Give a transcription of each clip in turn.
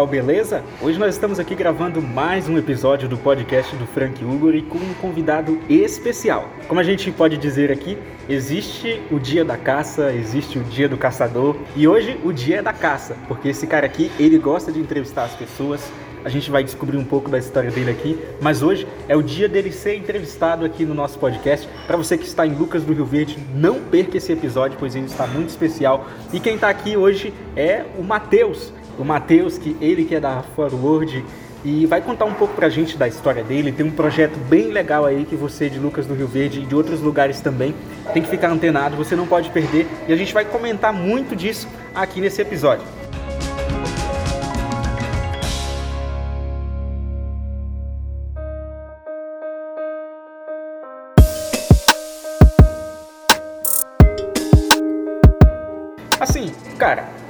pessoal, beleza? Hoje nós estamos aqui gravando mais um episódio do podcast do Frank Uguri com um convidado especial. Como a gente pode dizer aqui, existe o dia da caça, existe o dia do caçador e hoje o dia é da caça, porque esse cara aqui, ele gosta de entrevistar as pessoas, a gente vai descobrir um pouco da história dele aqui, mas hoje é o dia dele ser entrevistado aqui no nosso podcast. Para você que está em Lucas do Rio Verde, não perca esse episódio, pois ele está muito especial. E quem está aqui hoje é o Matheus. O Matheus, que ele que é da Forward e vai contar um pouco pra gente da história dele. Tem um projeto bem legal aí que você de Lucas do Rio Verde e de outros lugares também tem que ficar antenado, você não pode perder. E a gente vai comentar muito disso aqui nesse episódio.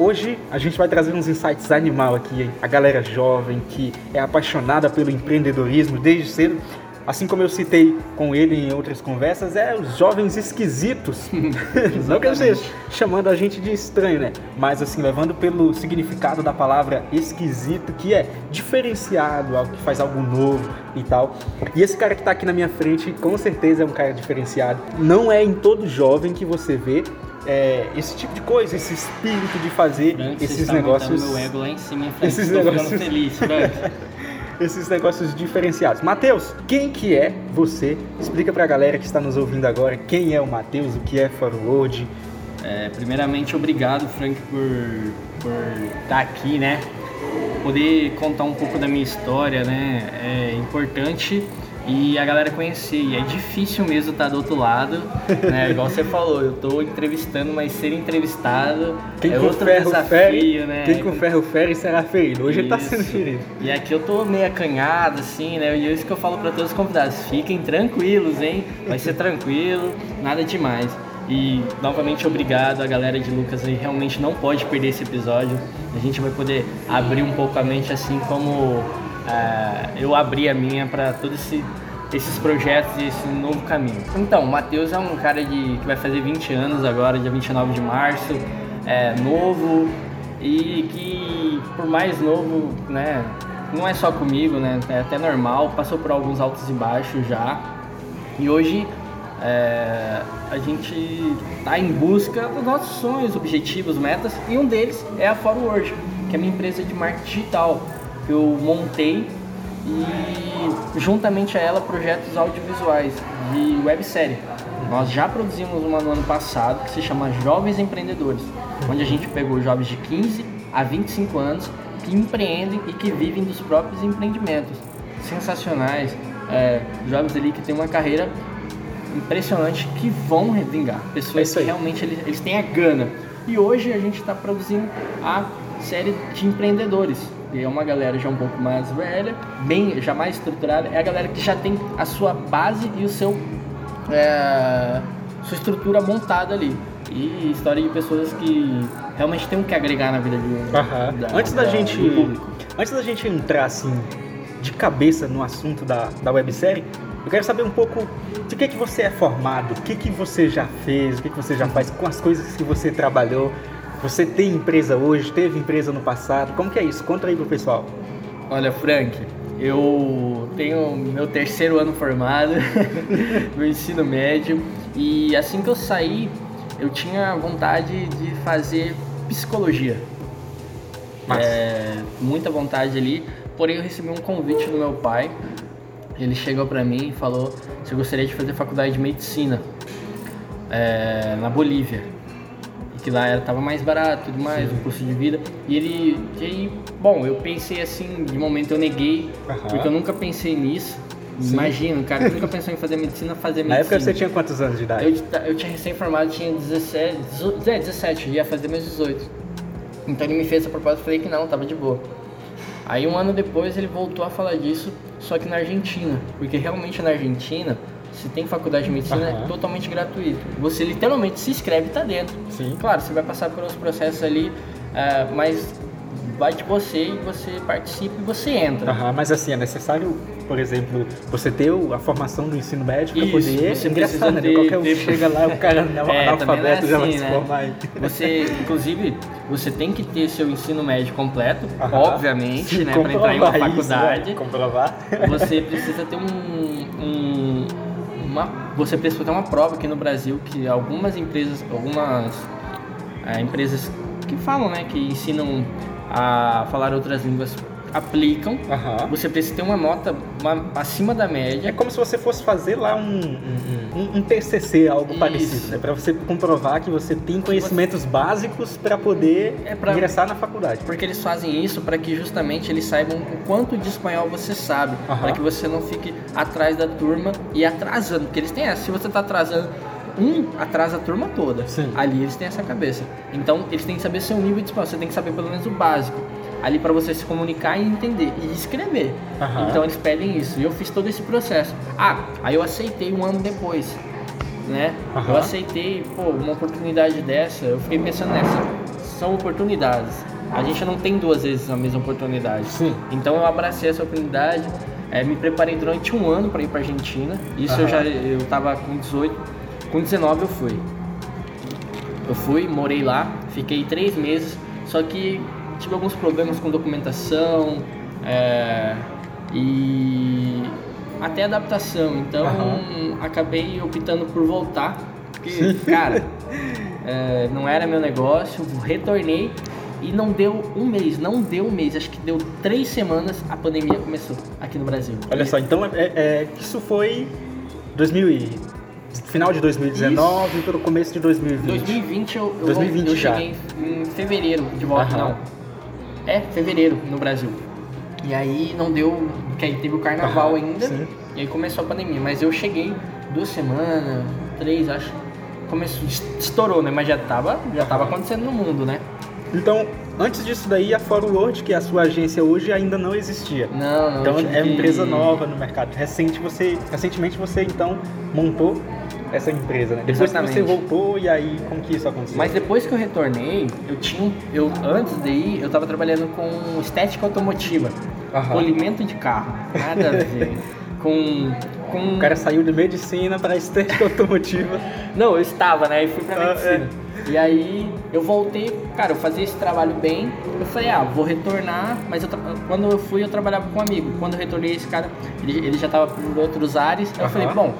Hoje a gente vai trazer uns insights animal aqui, hein? A galera jovem que é apaixonada pelo empreendedorismo desde cedo, assim como eu citei com ele em outras conversas, é os jovens esquisitos. Não que eu esteja chamando a gente de estranho, né? Mas assim, levando pelo significado da palavra esquisito, que é diferenciado, algo que faz algo novo e tal. E esse cara que tá aqui na minha frente, com certeza é um cara diferenciado. Não é em todo jovem que você vê é, esse tipo de coisa, esse espírito de fazer Frank, esses negócios. Meu ego lá em cima, Frank? Esses negócios- feliz, esses negócios diferenciados. Matheus, quem que é você? Explica pra galera que está nos ouvindo agora quem é o Matheus, o que é Forward. É, primeiramente, obrigado, Frank, por, por estar aqui, né? Poder contar um pouco da minha história, né? É importante e a galera conhecer. E é difícil mesmo estar do outro lado, né? Igual você falou, eu tô entrevistando, mas ser entrevistado Quem é outro ferro desafio, fere, né? quem com ferro fere será ferido. Hoje ele tá sendo Isso. ferido. E aqui eu tô meio acanhado, assim, né? E é isso que eu falo pra todos os convidados. Fiquem tranquilos, hein? Vai ser tranquilo, nada demais. E novamente obrigado a galera de Lucas aí. Realmente não pode perder esse episódio. A gente vai poder abrir um pouco a mente, assim como ah, eu abri a minha pra todos esse, esses projetos e esse novo caminho. Então, o Matheus é um cara de, que vai fazer 20 anos agora, dia 29 de março. É novo, e que por mais novo, né, não é só comigo, né, é até normal, passou por alguns altos e baixos já. E hoje é, a gente está em busca dos nossos sonhos, objetivos, metas, e um deles é a Forward, que é minha empresa de marketing digital, eu montei e juntamente a ela projetos audiovisuais de websérie. Nós já produzimos uma no ano passado que se chama Jovens Empreendedores, onde a gente pegou jovens de 15 a 25 anos que empreendem e que vivem dos próprios empreendimentos. Sensacionais, é, jovens ali que têm uma carreira impressionante que vão vingar. É Pessoas isso que realmente eles, eles têm a gana. E hoje a gente está produzindo a série de empreendedores. É uma galera já um pouco mais velha, bem já mais estruturada. É a galera que já tem a sua base e o seu é, sua estrutura montada ali. E história de pessoas que realmente tem o que agregar na vida de Aham. Antes da gente. do público. Antes da gente entrar assim de cabeça no assunto da, da websérie, eu quero saber um pouco de que que você é formado, o que que você já fez, o que que você já faz com as coisas que você trabalhou. Você tem empresa hoje, teve empresa no passado, como que é isso? Conta aí pro pessoal. Olha, Frank, eu tenho meu terceiro ano formado no ensino médio e assim que eu saí, eu tinha vontade de fazer psicologia. É, muita vontade ali, porém eu recebi um convite do meu pai. Ele chegou pra mim e falou se eu gostaria de fazer faculdade de medicina é, na Bolívia. E que lá era, tava mais barato tudo mais, o custo de vida. E ele. E aí, bom, eu pensei assim, de momento eu neguei, porque eu nunca pensei nisso. Sim. Imagina, o cara nunca pensou em fazer medicina, fazer Na medicina. época você tinha quantos anos de idade? Eu, eu tinha recém-formado, tinha 17, 18, é, 17, ia fazer meus 18. Então ele me fez essa proposta, eu falei que não, tava de boa. Aí um ano depois ele voltou a falar disso, só que na Argentina. Porque realmente na Argentina, se tem faculdade de medicina, Aham. é totalmente gratuito. Você literalmente se inscreve e tá dentro. Sim. Claro, você vai passar por uns processos ali, ah, mas vai de você e você participa e você entra. Aham, mas assim, é necessário, por exemplo, você ter a formação do ensino médio para poder você ingressar, precisa né? ter- Qualquer um ter- chega lá, o cara não É, analfabeto é já vai assim, se né? formar aí. Você, inclusive, você tem que ter seu ensino médio completo, Aham. obviamente, Sim, né, para entrar em uma comprovar isso, faculdade. né? Comprovar. Você precisa ter um, um- uma, você precisa ter uma prova aqui no Brasil que algumas empresas, algumas é, empresas que falam, né, que ensinam a falar outras línguas aplicam. Aham. Você precisa ter uma nota uma- acima da É média. como se você fosse fazer lá um, um, um- um TCC, algo Isso. parecido, né? Para você comprovar que você tem conhecimentos básicos para poder É pra- ingressar na faculdade. Porque eles fazem isso para que justamente eles saibam o quanto de espanhol você sabe, Aham. para que você não fique atrás da turma e atrasando, porque eles têm essa, se você tá atrasando um, atrasa a turma toda. Sim. Ali eles têm essa cabeça. Então eles têm que saber seu nível de espanhol, você tem que saber pelo menos o básico. Ali para você se comunicar e entender e escrever. Aham. Então eles pedem isso. E eu fiz todo esse processo. Ah, aí eu aceitei um ano depois. Né? Aham. Eu aceitei, pô, uma oportunidade dessa, eu fiquei pensando nessa. São oportunidades. A gente não tem duas vezes a mesma oportunidade. Sim. Então eu abracei essa oportunidade, eh, me preparei durante um ano para ir para Argentina. Isso eu Aham. já eu tava com 18, com 19 eu fui. Eu fui, morei lá, fiquei três meses, só que tive alguns problemas com documentação eh, e até adaptação. Então Aham. acabei optando por voltar, porque cara eh, não era meu negócio, retornei e não deu um mês, não deu um mês, acho que deu três semanas a pandemia começou aqui no Brasil. Olha só, então é, é- isso foi 2000 e, final de 2019 para o começo de 2020. 2020 eu, eu, 2020 eu já. cheguei em fevereiro de volta, Aham. não. É, fevereiro no Brasil. E aí não deu, porque aí teve o carnaval ainda, sim. e aí começou a pandemia. Mas eu cheguei duas semanas, três, acho. Começou, estourou, né? Mas já tava, já tava acontecendo no mundo, né? Então, antes disso daí, a Forward, que é a sua agência hoje, ainda não existia. Não, não. Então é uma que- empresa nova no mercado. Recente você, recentemente você então montou essa empresa, né? Depois Exatamente. que você voltou e aí como que isso aconteceu? Mas depois que eu retornei, eu tinha eu antes de ir, eu tava trabalhando com estética automotiva, Aham. polimento de carro, nada a ver. com com O cara saiu de medicina para estética automotiva. Não, eu estava, né? E fui pra Ah, medicina. E aí eu voltei, cara, eu fazia esse trabalho bem. Eu falei, ah, vou retornar, mas eu tra- quando eu fui eu trabalhava com um amigo. Quando eu retornei esse cara, ele, ele já tava por outros ares. Aí eu falei, bom,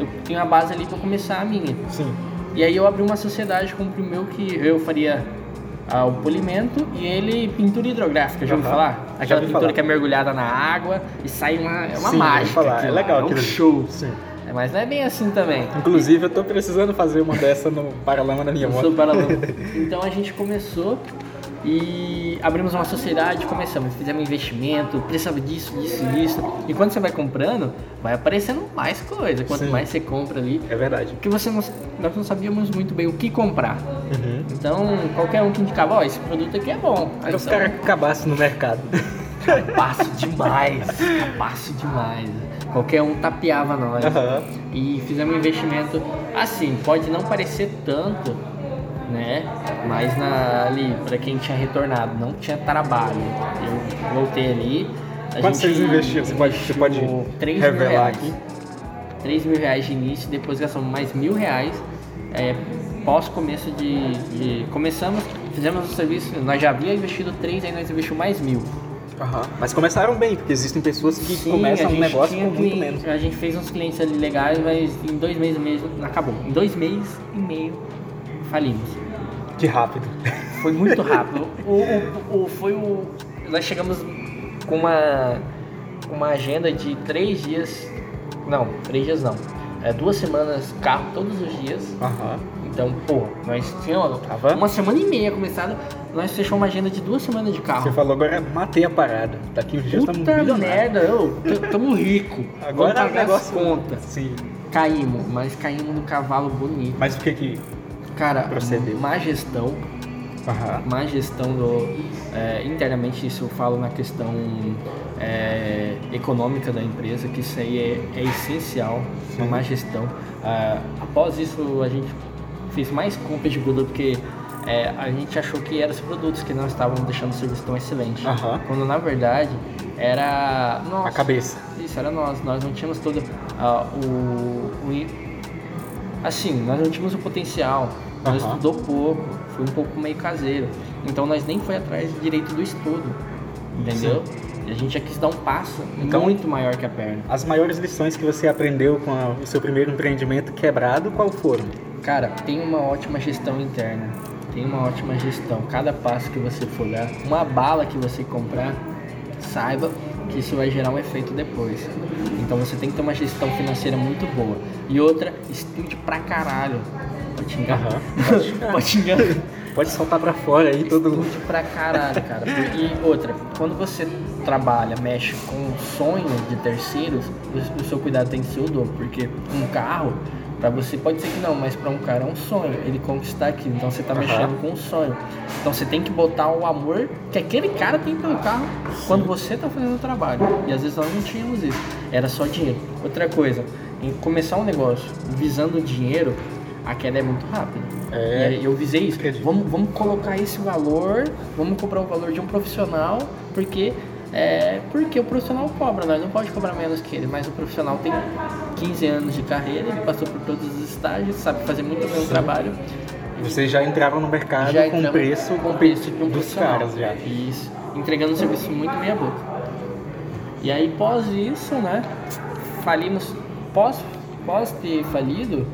eu tenho a base ali pra começar a minha. Sim. E aí eu abri uma sociedade com o meu que eu faria ah, o polimento e ele pintura hidrográfica, já ouviu falar? Já Aquela ouvi pintura falar. que é mergulhada na água e sai uma, é uma Sim, mágica. já falar. É legal é um show. Sim. É, mas não é bem assim também. Inclusive eu tô precisando fazer uma dessa no paralama da minha moto. Então a gente começou e abrimos uma sociedade, começamos, fizemos investimento, precisava disso, disso, disso. E quando você vai comprando, vai aparecendo mais coisa. Quanto Sim. mais você compra ali, É verdade. porque você não, nós não sabíamos muito bem o que comprar. Uhum. Então qualquer um que indicava, ó, esse produto aqui é bom. Aí Aí os então, caras acabassem no mercado. Capaço demais, capaço demais. Qualquer um tapeava nós. Aham. E fizemos um investimento assim, pode não parecer tanto, né? Mas na, ali, para quem tinha retornado, não tinha trabalho. Eu voltei ali. Quanto vocês investiram? Você pode, você pode investiu 3 mil revelar reais. aqui? 3 mil reais de início, depois gastamos mais mil reais. É, pós começo de, de- Começamos, fizemos o serviço, nós já havíamos investido 3, aí nós investimos mais mil. Aham. Mas começaram bem, porque existem pessoas que Sim, começam um negócio com muito menos. A gente fez uns clientes ali legais, mas em dois meses mesmo acabou. Em dois meses e meio falimos. Que rápido. Foi muito rápido. o, o- o- foi o. Nós chegamos com uma, uma agenda de três dias. Não, três dias não. É, duas semanas carro todos os dias. Aham. Então, pô, nós tínhamos Tava? uma semana e meia começada. Nós fechamos uma agenda de duas semanas de carro. Você falou agora, matei a parada. Daqui uns dias Puta milionários. merda, eu, tamo rico. Agora Vamos pagar negócio as contas. Sim. Caímos, mas caímos no cavalo bonito. Mas o que que... Cara, Procedeu. má gestão, Aham. má gestão do. é, internamente, isso eu falo na questão é, econômica da empresa, que isso aí é, é essencial, uma má gestão. Ah, após isso, a gente fez mais compras de produto, porque é, a gente achou que eram os produtos que não estavam deixando o serviço tão excelente. Aham. Quando na verdade era nós. A cabeça. Isso, era nós. Nós não tínhamos todo ah, o, o Assim, nós não tínhamos o potencial. Nós Aham. estudou pouco, foi um pouco meio caseiro. Então nós nem foi atrás direito do estudo. Entendeu? E a gente já quis dar um passo Então- muito maior que a perna. As maiores lições que você aprendeu com a- o seu primeiro empreendimento quebrado, qual foram? Cara, tem uma ótima gestão interna. Tem uma ótima gestão. Cada passo que você for dar, uma bala que você comprar, saiba que isso vai gerar um efeito depois. Então você tem que ter uma gestão financeira muito boa. E outra, estude pra caralho. Pode xingar? Aham. Pode xingar? Pode soltar pra fora aí todo Estude pra caralho, cara. E outra, quando você trabalha, mexe com sonhos de terceiros, o o seu cuidado tem que ser o dobro. Porque um carro, pra você pode ser que não, mas pra um cara é um sonho, ele conquistar aquilo. Então você tá Aham. mexendo com um sonho. Então você tem que botar o amor que aquele cara tem pelo carro quando você tá fazendo o trabalho. E às vezes nós não tínhamos isso. Era só dinheiro. Outra coisa, em começar um negócio visando dinheiro, a queda é muito rápida. É. Eu visei isso. Vamos, vamos colocar esse valor, vamos cobrar o valor de um profissional, porque é, porque o profissional cobra, nós não pode cobrar menos que ele, mas o profissional tem 15 anos de carreira, ele passou por todos os estágios, sabe fazer muito bem o trabalho. Vocês já entravam no mercado Já com preço com preço de um dos caras já. Isso, entregando um serviço muito meia boca. E aí pós isso, né, falimos, pós, pós ter falido,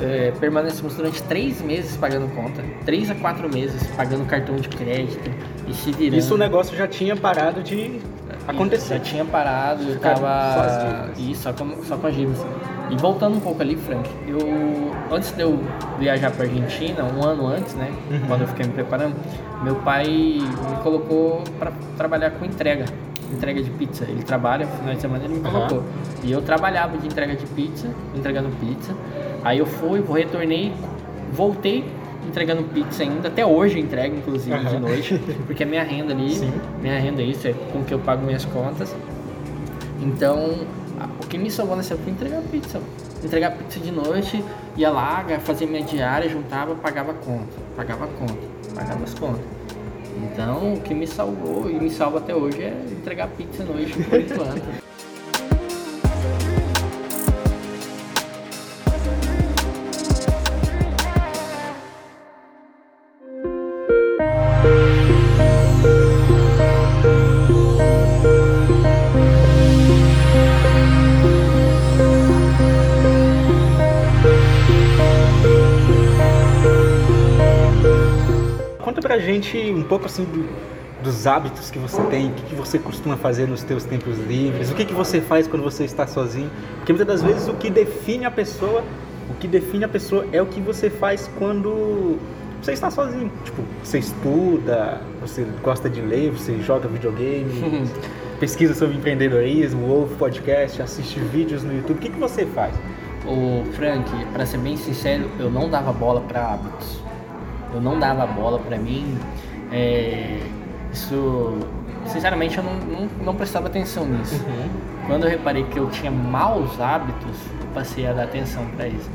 é, permanecemos durante três meses pagando conta, três a quatro meses pagando cartão de crédito e se virando. Isso o negócio já tinha parado de acontecer. Já tinha parado, eu Ficaram tava. só. Isso, só com, só com as dívidas. E voltando um pouco ali, Frank, eu. Antes de eu viajar pra Argentina, um ano antes, né? Uhum. Quando eu fiquei me preparando, meu pai me colocou pra trabalhar com entrega. Entrega de pizza. Ele trabalha, no final de semana ele me colocou. E eu trabalhava de entrega de pizza, entregando pizza. Aí eu fui, retornei, voltei entregando pizza ainda. Até hoje eu entrego, inclusive, de Aham. noite. Porque é minha renda ali. Sim. Minha renda é isso, é com que eu pago minhas contas. Então, o que me salvou nessa época foi entregar pizza. Entregar pizza de noite, ia lá, fazia minha diária, juntava, pagava a conta. Pagava a conta, pagava as contas. Então, o que me salvou e me salva até hoje é entregar pizza à noite, por enquanto. Gente um pouco assim do- dos hábitos que você tem, o que, que você costuma fazer nos teus tempos livres, o que, que você faz quando você está sozinho. Porque muitas das vezes o que define a pessoa, o que define a pessoa é o que você faz quando você está sozinho. Tipo, você estuda, você gosta de ler, você joga videogame, pesquisa sobre empreendedorismo, ouve podcast, assiste vídeos no YouTube. O que, que você faz? O Frank, pra ser bem sincero, eu não dava bola pra hábitos. Eu não dava bola pra mim. é, isso, sinceramente, eu não, não, não prestava atenção nisso. Quando eu reparei que eu tinha maus hábitos, eu passei a dar atenção pra isso.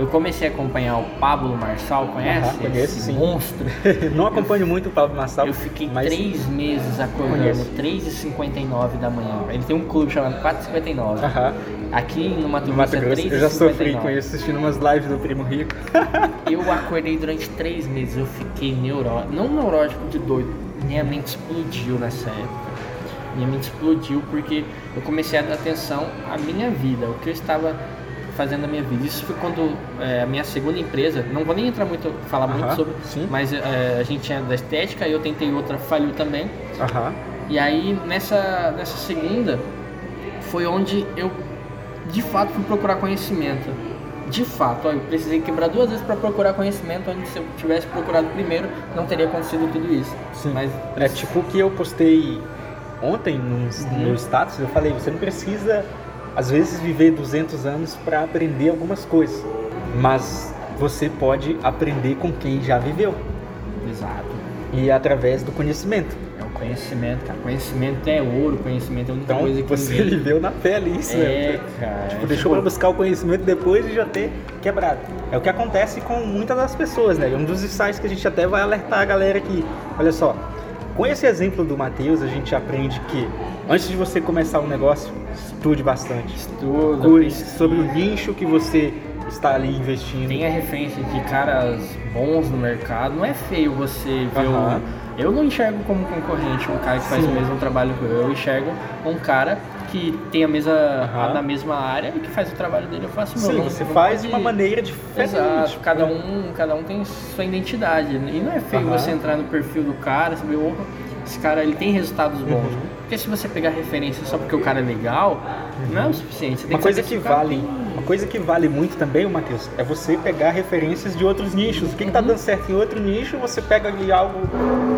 Eu comecei a acompanhar o Pablo Marçal, conhece? Aham, conheço, Esse sim. monstro. Não acompanho muito o Pablo Massal, Eu fiquei mas três meses acordando, Conheço. 3h59 da manhã. Ele tem um clube chamado 4h59. Aham. Aqui no Mato no Grosso Mato é Grosso, eu já sofri 3h59. com isso assistindo umas lives do Primo Rico. Eu acordei durante três meses, eu fiquei neurótico, não neurótico de doido, minha mente explodiu nessa época. Minha mente explodiu porque eu comecei a dar atenção à minha vida, o que eu estava fazendo na minha vida. Isso foi quando é, a minha segunda empresa, não vou nem entrar muito, falar muito Aham, sobre, sim. mas é, a gente tinha da estética, eu tentei outra, falhou também. Aham. E aí nessa, nessa segunda foi onde eu de fato fui procurar conhecimento. De fato, ó, eu precisei quebrar duas vezes para procurar conhecimento, onde se eu tivesse procurado primeiro, não teria acontecido tudo isso. Sim. Mas É tipo o que eu postei ontem no, Uhum. no status, eu falei, você não precisa às vezes viver 200 anos para aprender algumas coisas, mas você pode aprender com quem já viveu exato. e através do conhecimento. É o Conhecimento, cara. Conhecimento é ouro, conhecimento é a única Então coisa que você ninguém- viveu na pele isso, É, né? cara. Tipo, é deixou tipo- pra buscar o conhecimento depois de já ter quebrado. É o que acontece com muitas das pessoas, né? É um dos insights que a gente até vai alertar a galera aqui. Olha só, com esse exemplo do Matheus, a gente aprende que antes de você começar um negócio, estude bastante. Estuda, pesquisa. sobre o nicho que você está ali investindo. Tem a referência de caras bons no mercado. Não é feio você ver o. Eu não enxergo como concorrente um cara que faz Sim. o mesmo trabalho que eu. Eu enxergo um cara que tem a mesa Aham. na mesma área e que faz o trabalho dele. Eu faço o meu. Sim, Não- você não faz de pode- uma maneira diferente. Exato, cada um, cada um tem sua identidade. E não é feio Aham. você entrar no perfil do cara, saber, opa, esse cara ele tem resultados bons. Uhum. Porque se você pegar referência só porque o cara é legal, não é o suficiente. Uma coisa que o cara vale, tem- uma coisa que vale muito também, Matheus, é você pegar referências de outros nichos. O que, que tá Uhum. dando certo em outro nicho, você pega ali algo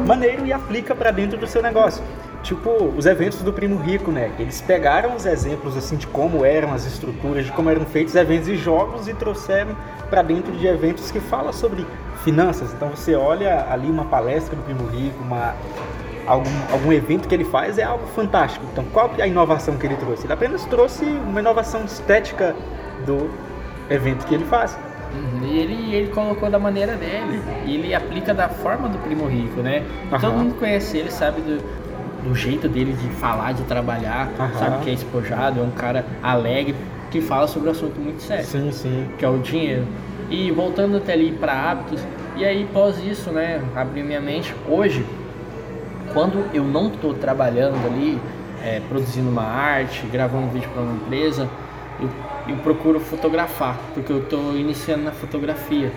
maneiro e aplica para dentro do seu negócio. Tipo, os eventos do Primo Rico, né? Eles pegaram os exemplos assim de como eram as estruturas, de como eram feitos eventos e jogos e trouxeram para dentro de eventos que falam sobre finanças. Então você olha ali uma palestra do Primo Rico, uma algum, algum evento que ele faz é algo fantástico. Então, qual que é a inovação que ele trouxe? Ele apenas trouxe uma inovação estética do evento que ele faz. Uhum, E ele, ele colocou da maneira dele. E ele aplica da forma do Primo Rico, né? E Todo mundo conhece ele, sabe do, do jeito dele de falar, de trabalhar, sabe que é espojado, é um cara alegre, que fala sobre um assunto muito sério. Sim, sim. que é o dinheiro. E voltando até ali para hábitos, e aí pós isso, né, abri minha mente. Hoje, quando eu não estou trabalhando ali, é, produzindo uma arte, gravando um vídeo para uma empresa, eu, eu procuro fotografar, porque eu estou iniciando na fotografia.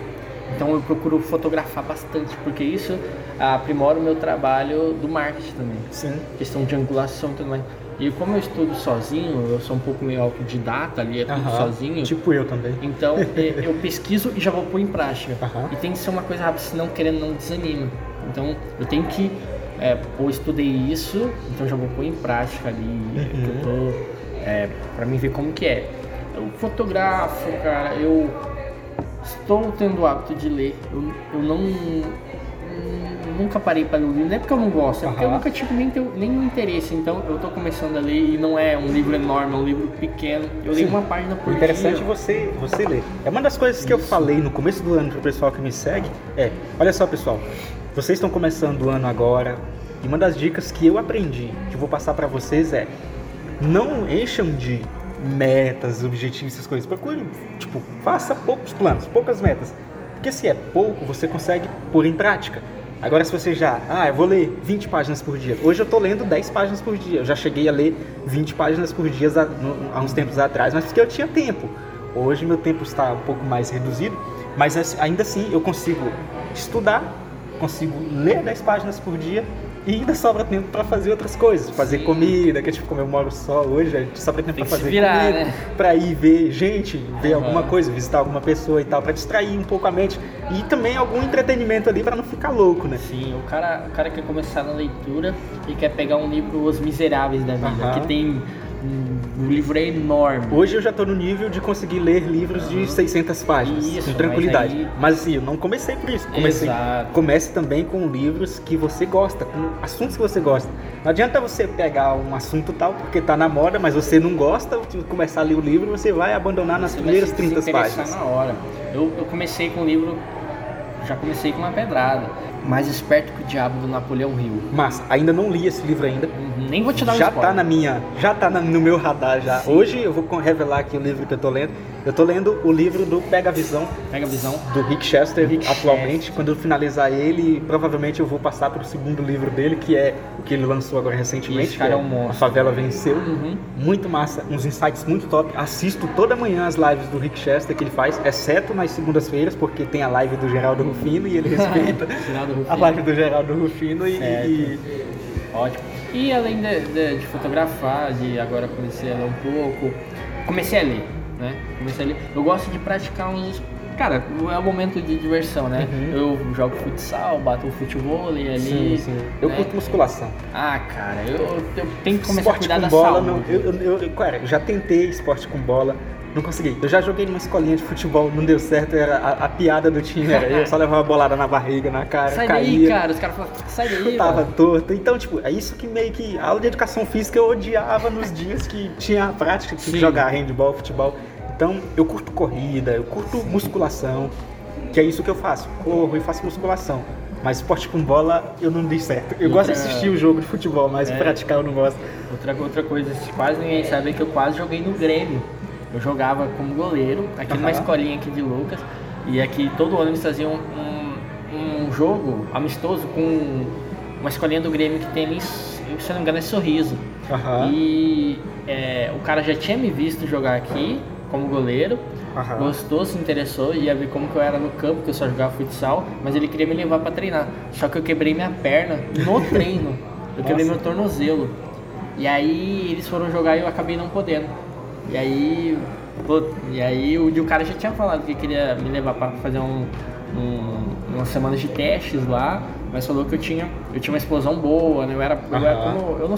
Então eu procuro fotografar bastante, porque isso aprimora o meu trabalho do marketing também Sim. questão de angulação e mais. E como eu estudo sozinho, eu sou um pouco meio autodidata ali, é tudo Aham. sozinho. Tipo eu também. Então é, eu pesquiso e já vou pôr em prática. Aham. E tem que ser uma coisa rápida, senão querendo não desanima. Então eu tenho que, é, pô, estudei isso, então já vou pôr em prática ali. Uhum. que Eu tô, é, pra mim ver como que é. Eu fotografo, cara, eu estou tendo o hábito de ler. Eu, eu não. Nunca parei para ler um livro, não é porque eu não gosto, é porque eu Aham. nunca tive nem nenhum interesse. Então eu tô começando a ler e não é um livro enorme, é um livro pequeno. Eu leio Sim. uma página por O interessante dia. é você, você ler. É uma das coisas que eu falei no começo do ano pro pessoal que me segue. É, olha só pessoal, vocês estão começando o ano agora e uma das dicas que eu aprendi, que eu vou passar para vocês é não encham de metas, objetivos, essas coisas. Procure, tipo, faça poucos planos, poucas metas. Porque se é pouco, você consegue pôr em prática. Agora se você já, ah, eu vou ler 20 páginas por dia. Hoje eu tô lendo 10 páginas por dia. Eu já cheguei a ler 20 páginas por dia há uns tempos atrás, mas porque eu tinha tempo. Hoje meu tempo está um pouco mais reduzido, mas assim, ainda assim eu consigo estudar, consigo ler 10 páginas por dia e ainda sobra tempo para fazer outras coisas, fazer Sim. comida, que tipo como eu moro só hoje, a gente sobra tempo Tem para fazer virar, comida, né? para ir ver gente, ver Aham. alguma coisa, visitar alguma pessoa e tal, para distrair um pouco a mente e também algum entretenimento ali para não ficar louco, né? Sim, o cara, o cara quer começar na leitura e quer pegar um livro Os Miseráveis da vida, Aham. que tem. Um, o livro é enorme. Hoje eu já tô no nível de conseguir ler livros de 600 páginas, Isso, com tranquilidade. mas Mas, aí- assim, eu não comecei por isso. Comecei, Exato. comece também com livros que você gosta, com assuntos que você gosta. Não adianta você pegar um assunto tal porque tá na moda, mas você não gosta, de começar a ler o livro, você vai abandonar nas Você primeiras se 30 desinteressar páginas. na hora. Eu, eu comecei com o livro, já comecei com uma pedrada. Mais esperto que o diabo do Napoleão Hill. Mas ainda não li esse livro ainda. Uhum, Nem vou te dar um já spoiler. tá na minha, já tá na- no meu radar já. Sim. Hoje eu vou revelar aqui o livro que eu tô lendo. Eu tô lendo o livro do Pega Visão Pega visão. do Rick Chester Rick atualmente. Chester. Quando eu finalizar ele, provavelmente eu vou passar para o segundo livro dele, que é o que ele lançou agora recentemente. Esse cara que é um monstro. A Favela Venceu. Uhum. Muito massa, uns insights muito top. Assisto toda manhã as lives do Rick Chester que ele faz, exceto nas segundas-feiras, porque tem a live do Geraldo Rufino e ele respeita a live do Geraldo Rufino e, e- Ótimo. E além de, de- de fotografar, de agora comecei a ler um pouco, comecei a ler, né? Comecei a ler. Eu gosto de praticar uns. Cara, é um momento de diversão, né? Uhum. Eu jogo futsal, bato um futebol ali. Sim, sim. Eu né? curto musculação. Ah, cara, eu, eu tenho que começar a esporte cuidar com da bola, saúde. não. Eu, eu, eu, cara, já tentei esporte com bola, Não consegui. Eu já joguei numa escolinha de futebol, não deu certo, era a, a piada do time era eu só levava bolada na barriga, na cara, Sai caía. daí, cara. Os caras falam, sai daí, Eu tava torto. Então, tipo, é isso que meio que. A aula de educação física eu odiava nos dias que tinha a prática de Sim. jogar handball, futebol. Então, eu curto corrida, eu curto musculação, que é isso que eu faço. Corro e faço musculação. Mas esporte com bola eu não dei certo. Eu gosto de assistir o jogo de futebol, mas É. praticar eu não gosto. Outra, outra coisa quase ninguém sabe é que eu quase joguei no Grêmio. Eu jogava como goleiro, aqui numa Aham. escolinha aqui de Lucas. E aqui todo ano eles faziam um, um jogo amistoso com uma escolinha do Grêmio que tem ali, se não me engano, é Sorriso. Aham. E é, o cara já tinha me visto jogar aqui como goleiro, Aham. gostou, se interessou, ia ver como que eu era no campo, que eu só jogava futsal, mas ele queria me levar pra treinar. Só que eu quebrei minha perna no treino. Eu quebrei meu tornozelo. E aí eles foram jogar e eu acabei não podendo. E aí, e aí o, o cara já tinha falado que queria me levar pra fazer um, um, umas semanas de testes lá, mas falou que eu tinha, eu tinha uma explosão boa, né? Eu era, eu era como, eu não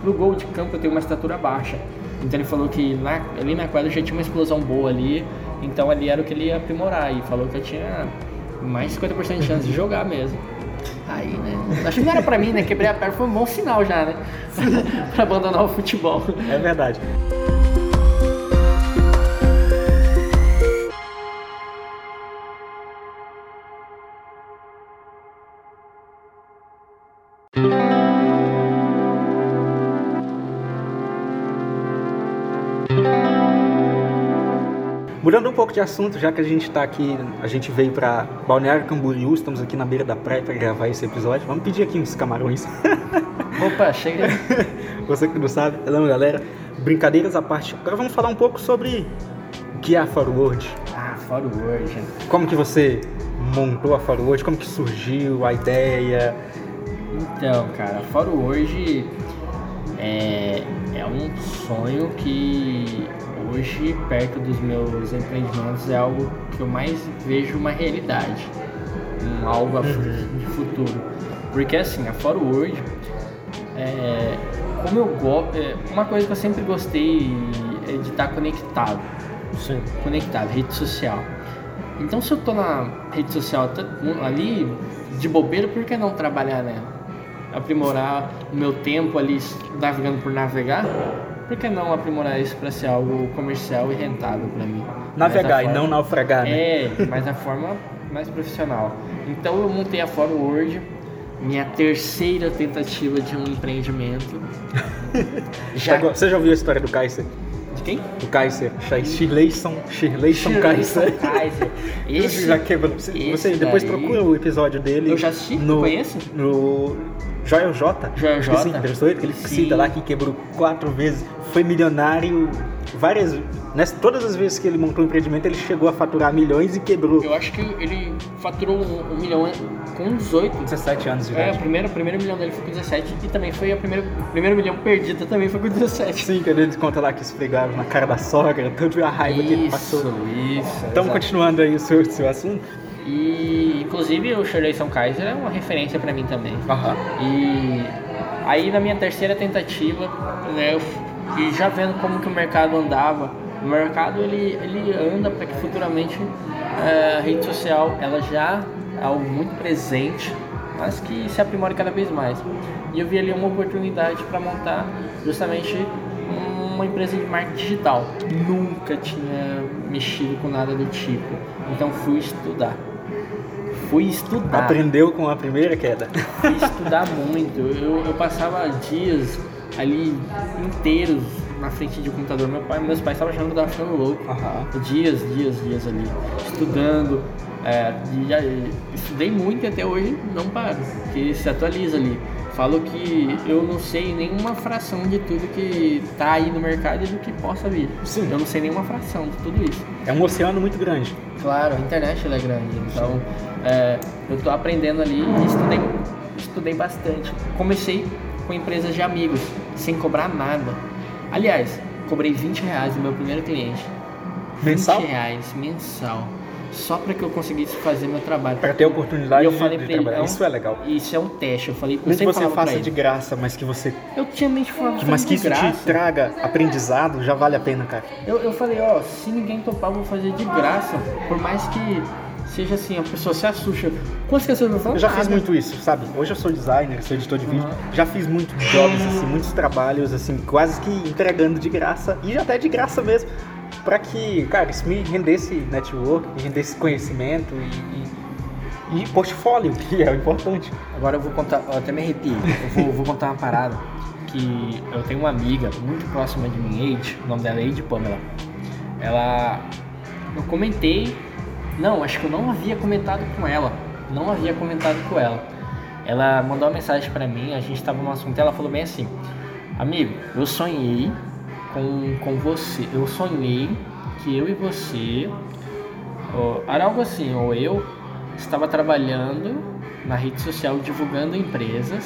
pro gol de campo eu tenho uma estatura baixa. Então ele falou que na, ali na quadra eu já tinha uma explosão boa ali, então ali era o que ele ia aprimorar. E falou que eu tinha mais de 50% de chance de jogar mesmo. Aí, né? Acho que não era pra mim, né? Quebrei a perna foi um bom sinal já, né? pra abandonar o futebol. É verdade. Mudando um pouco de assunto, já que a gente está aqui, a gente veio para Balneário Camboriú, estamos aqui na beira da praia para gravar esse episódio. Vamos pedir aqui uns camarões. Opa, chega. Você que não sabe, hello galera. Brincadeiras à parte. Agora vamos falar um pouco sobre o que é a Forward. Ah, forward. Como que você montou a Forward? Como que surgiu a ideia? Então, cara, fora hoje é, é um sonho que hoje, perto dos meus empreendimentos, é algo que eu mais vejo uma realidade, um algo a fu- de futuro. Porque assim, a Forward, é, como eu gosto, uma coisa que eu sempre gostei é de estar conectado Sim. conectado, rede social. Então se eu tô na rede social tá- ali de bobeira, por que não trabalhar nela? Aprimorar o meu tempo ali navegando por navegar? Por que não aprimorar isso para ser algo comercial e rentável para mim? Navegar Mas a e não forma- naufragar, né? É, mas da forma mais profissional. Então eu montei a Forward, minha terceira tentativa de um empreendimento. Já Você já ouviu a história do Kaiser? De quem? Do Kaiser, Shirleyson, Shirleyson Kaiser. Kaiser. Esse já quebrou. Você, você depois daí- procura o episódio dele. Eu já assisti, no, conheço. No Joel J. Joel J. Sim, entrevistou ele, que ele Sim. cita lá que quebrou quatro vezes. Foi milionário várias nessa, Todas as vezes que ele montou um empreendimento, ele chegou a faturar milhões e quebrou. Eu acho que ele faturou um, um milhão com 18. 17 anos de É, o idade. primeiro, o primeiro milhão dele foi com 17 e também foi a primeira, o primeiro milhão perdido também foi com 17. Sim, quando ele conta lá que esfregaram na cara da sogra, tanto a raiva que ele passou. isso. Então, exato. continuando aí o seu, seu assunto. E inclusive o Shirley São Kaiser é uma referência pra mim também. Aham. E aí na minha terceira tentativa, né, eu, e já vendo como que o mercado andava, o mercado ele, ele anda para que futuramente eh, a rede social ela já é algo muito presente, mas que se aprimore cada vez mais. E eu vi ali uma oportunidade para montar justamente uma empresa de marketing digital. Nunca tinha mexido com nada do tipo, então fui estudar. Fui estudar Aprendeu com a primeira queda. fui estudar muito. Eu, eu passava dias ali inteiros na frente de um computador. Meu pai, meus pais estavam achando que eu tava ficando louco. Aham. Dias, dias, dias ali, estudando. É, e estudei muito e até hoje não paro, que se atualiza ali. Falo que eu não sei nenhuma fração de tudo que tá aí no mercado e do que possa vir. Sim. Eu não sei nenhuma fração de tudo isso. É um oceano muito grande. Claro, a internet é grande, então é, eu tô aprendendo ali e estudei, estudei bastante. Comecei com empresas de amigos, sem cobrar nada. Aliás, cobrei 20 reais no meu primeiro cliente. 20 Mensal? reais mensal. só para que eu conseguisse fazer meu trabalho. Para ter a oportunidade E eu de, falei de ele, trabalhar. um- Isso é legal. Isso é um teste. Eu falei, eu Mesmo que você faça ele. de graça, mas que você. Eu tinha mente falando Mas que de isso graça. te traga aprendizado, já vale a pena, cara. Eu, eu falei, ó, se ninguém topar, eu vou fazer de graça. Por mais que seja assim, a pessoa se assusta. Quantas pessoas falar? Eu já fiz Nada. muito isso, sabe? Hoje eu sou designer, sou editor de vídeo. Uhum. Já fiz muitos jobs, assim, muitos trabalhos, assim, quase que entregando de graça. E até de graça mesmo. Pra que, cara, isso me rendesse network, me rendesse conhecimento e, e, e portfólio, que é o importante. Agora eu vou contar, eu até me arrepiei. Eu vou, vou contar uma parada que eu tenho uma amiga muito próxima de mim, Eide, o nome dela é Eide Pamela. Ela. Eu comentei. Não, acho que eu não havia comentado com ela. Não havia comentado com ela. Ela mandou uma mensagem pra mim, a gente tava no assunto ela falou bem assim: Amigo, eu sonhei com, com você. Eu sonhei que eu e você. era algo assim, ou eu estava trabalhando na rede social divulgando empresas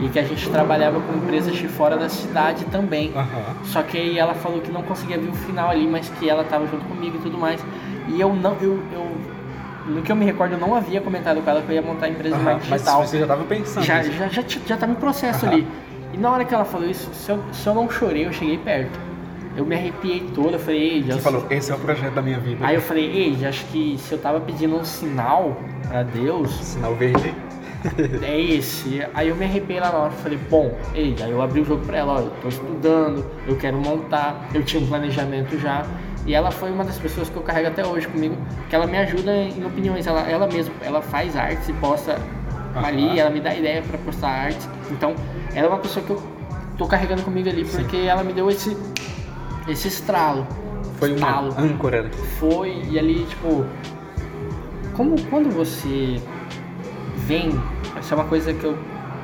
e que a gente trabalhava com empresas de fora da cidade também. Aham. Só que aí ela falou que não conseguia ver o final ali, mas que ela estava junto comigo e tudo mais. E eu não, eu, eu no que eu me recordo, eu não havia comentado com ela que eu ia montar a empresa de Aham. marketing Mas digital. você já tava pensando. Já, já, já, já tava em processo Aham. ali. E na hora que ela falou isso, se eu, se eu não chorei, eu cheguei perto. Eu me arrepiei toda, eu falei, ei, Você falou, esse é o projeto da minha vida. Aí eu falei, ei, acho que se eu tava pedindo um sinal pra Deus, Sinal verde. é esse. Aí eu me arrepiei lá na hora, falei, bom, ei, aí eu abri o jogo pra ela, ó, eu tô estudando, eu quero montar, eu tinha um planejamento já. E ela foi uma das pessoas que eu carrego até hoje comigo, que ela me ajuda em opiniões, ela, ela mesma, ela faz artes e posta Aham. ali, ela me dá ideia pra postar artes. Então, ela é uma pessoa que eu tô carregando comigo ali, porque ela me deu esse, esse estralo. Foi uma Estalo âncora. foi e ali tipo como quando você vem essa é uma coisa que eu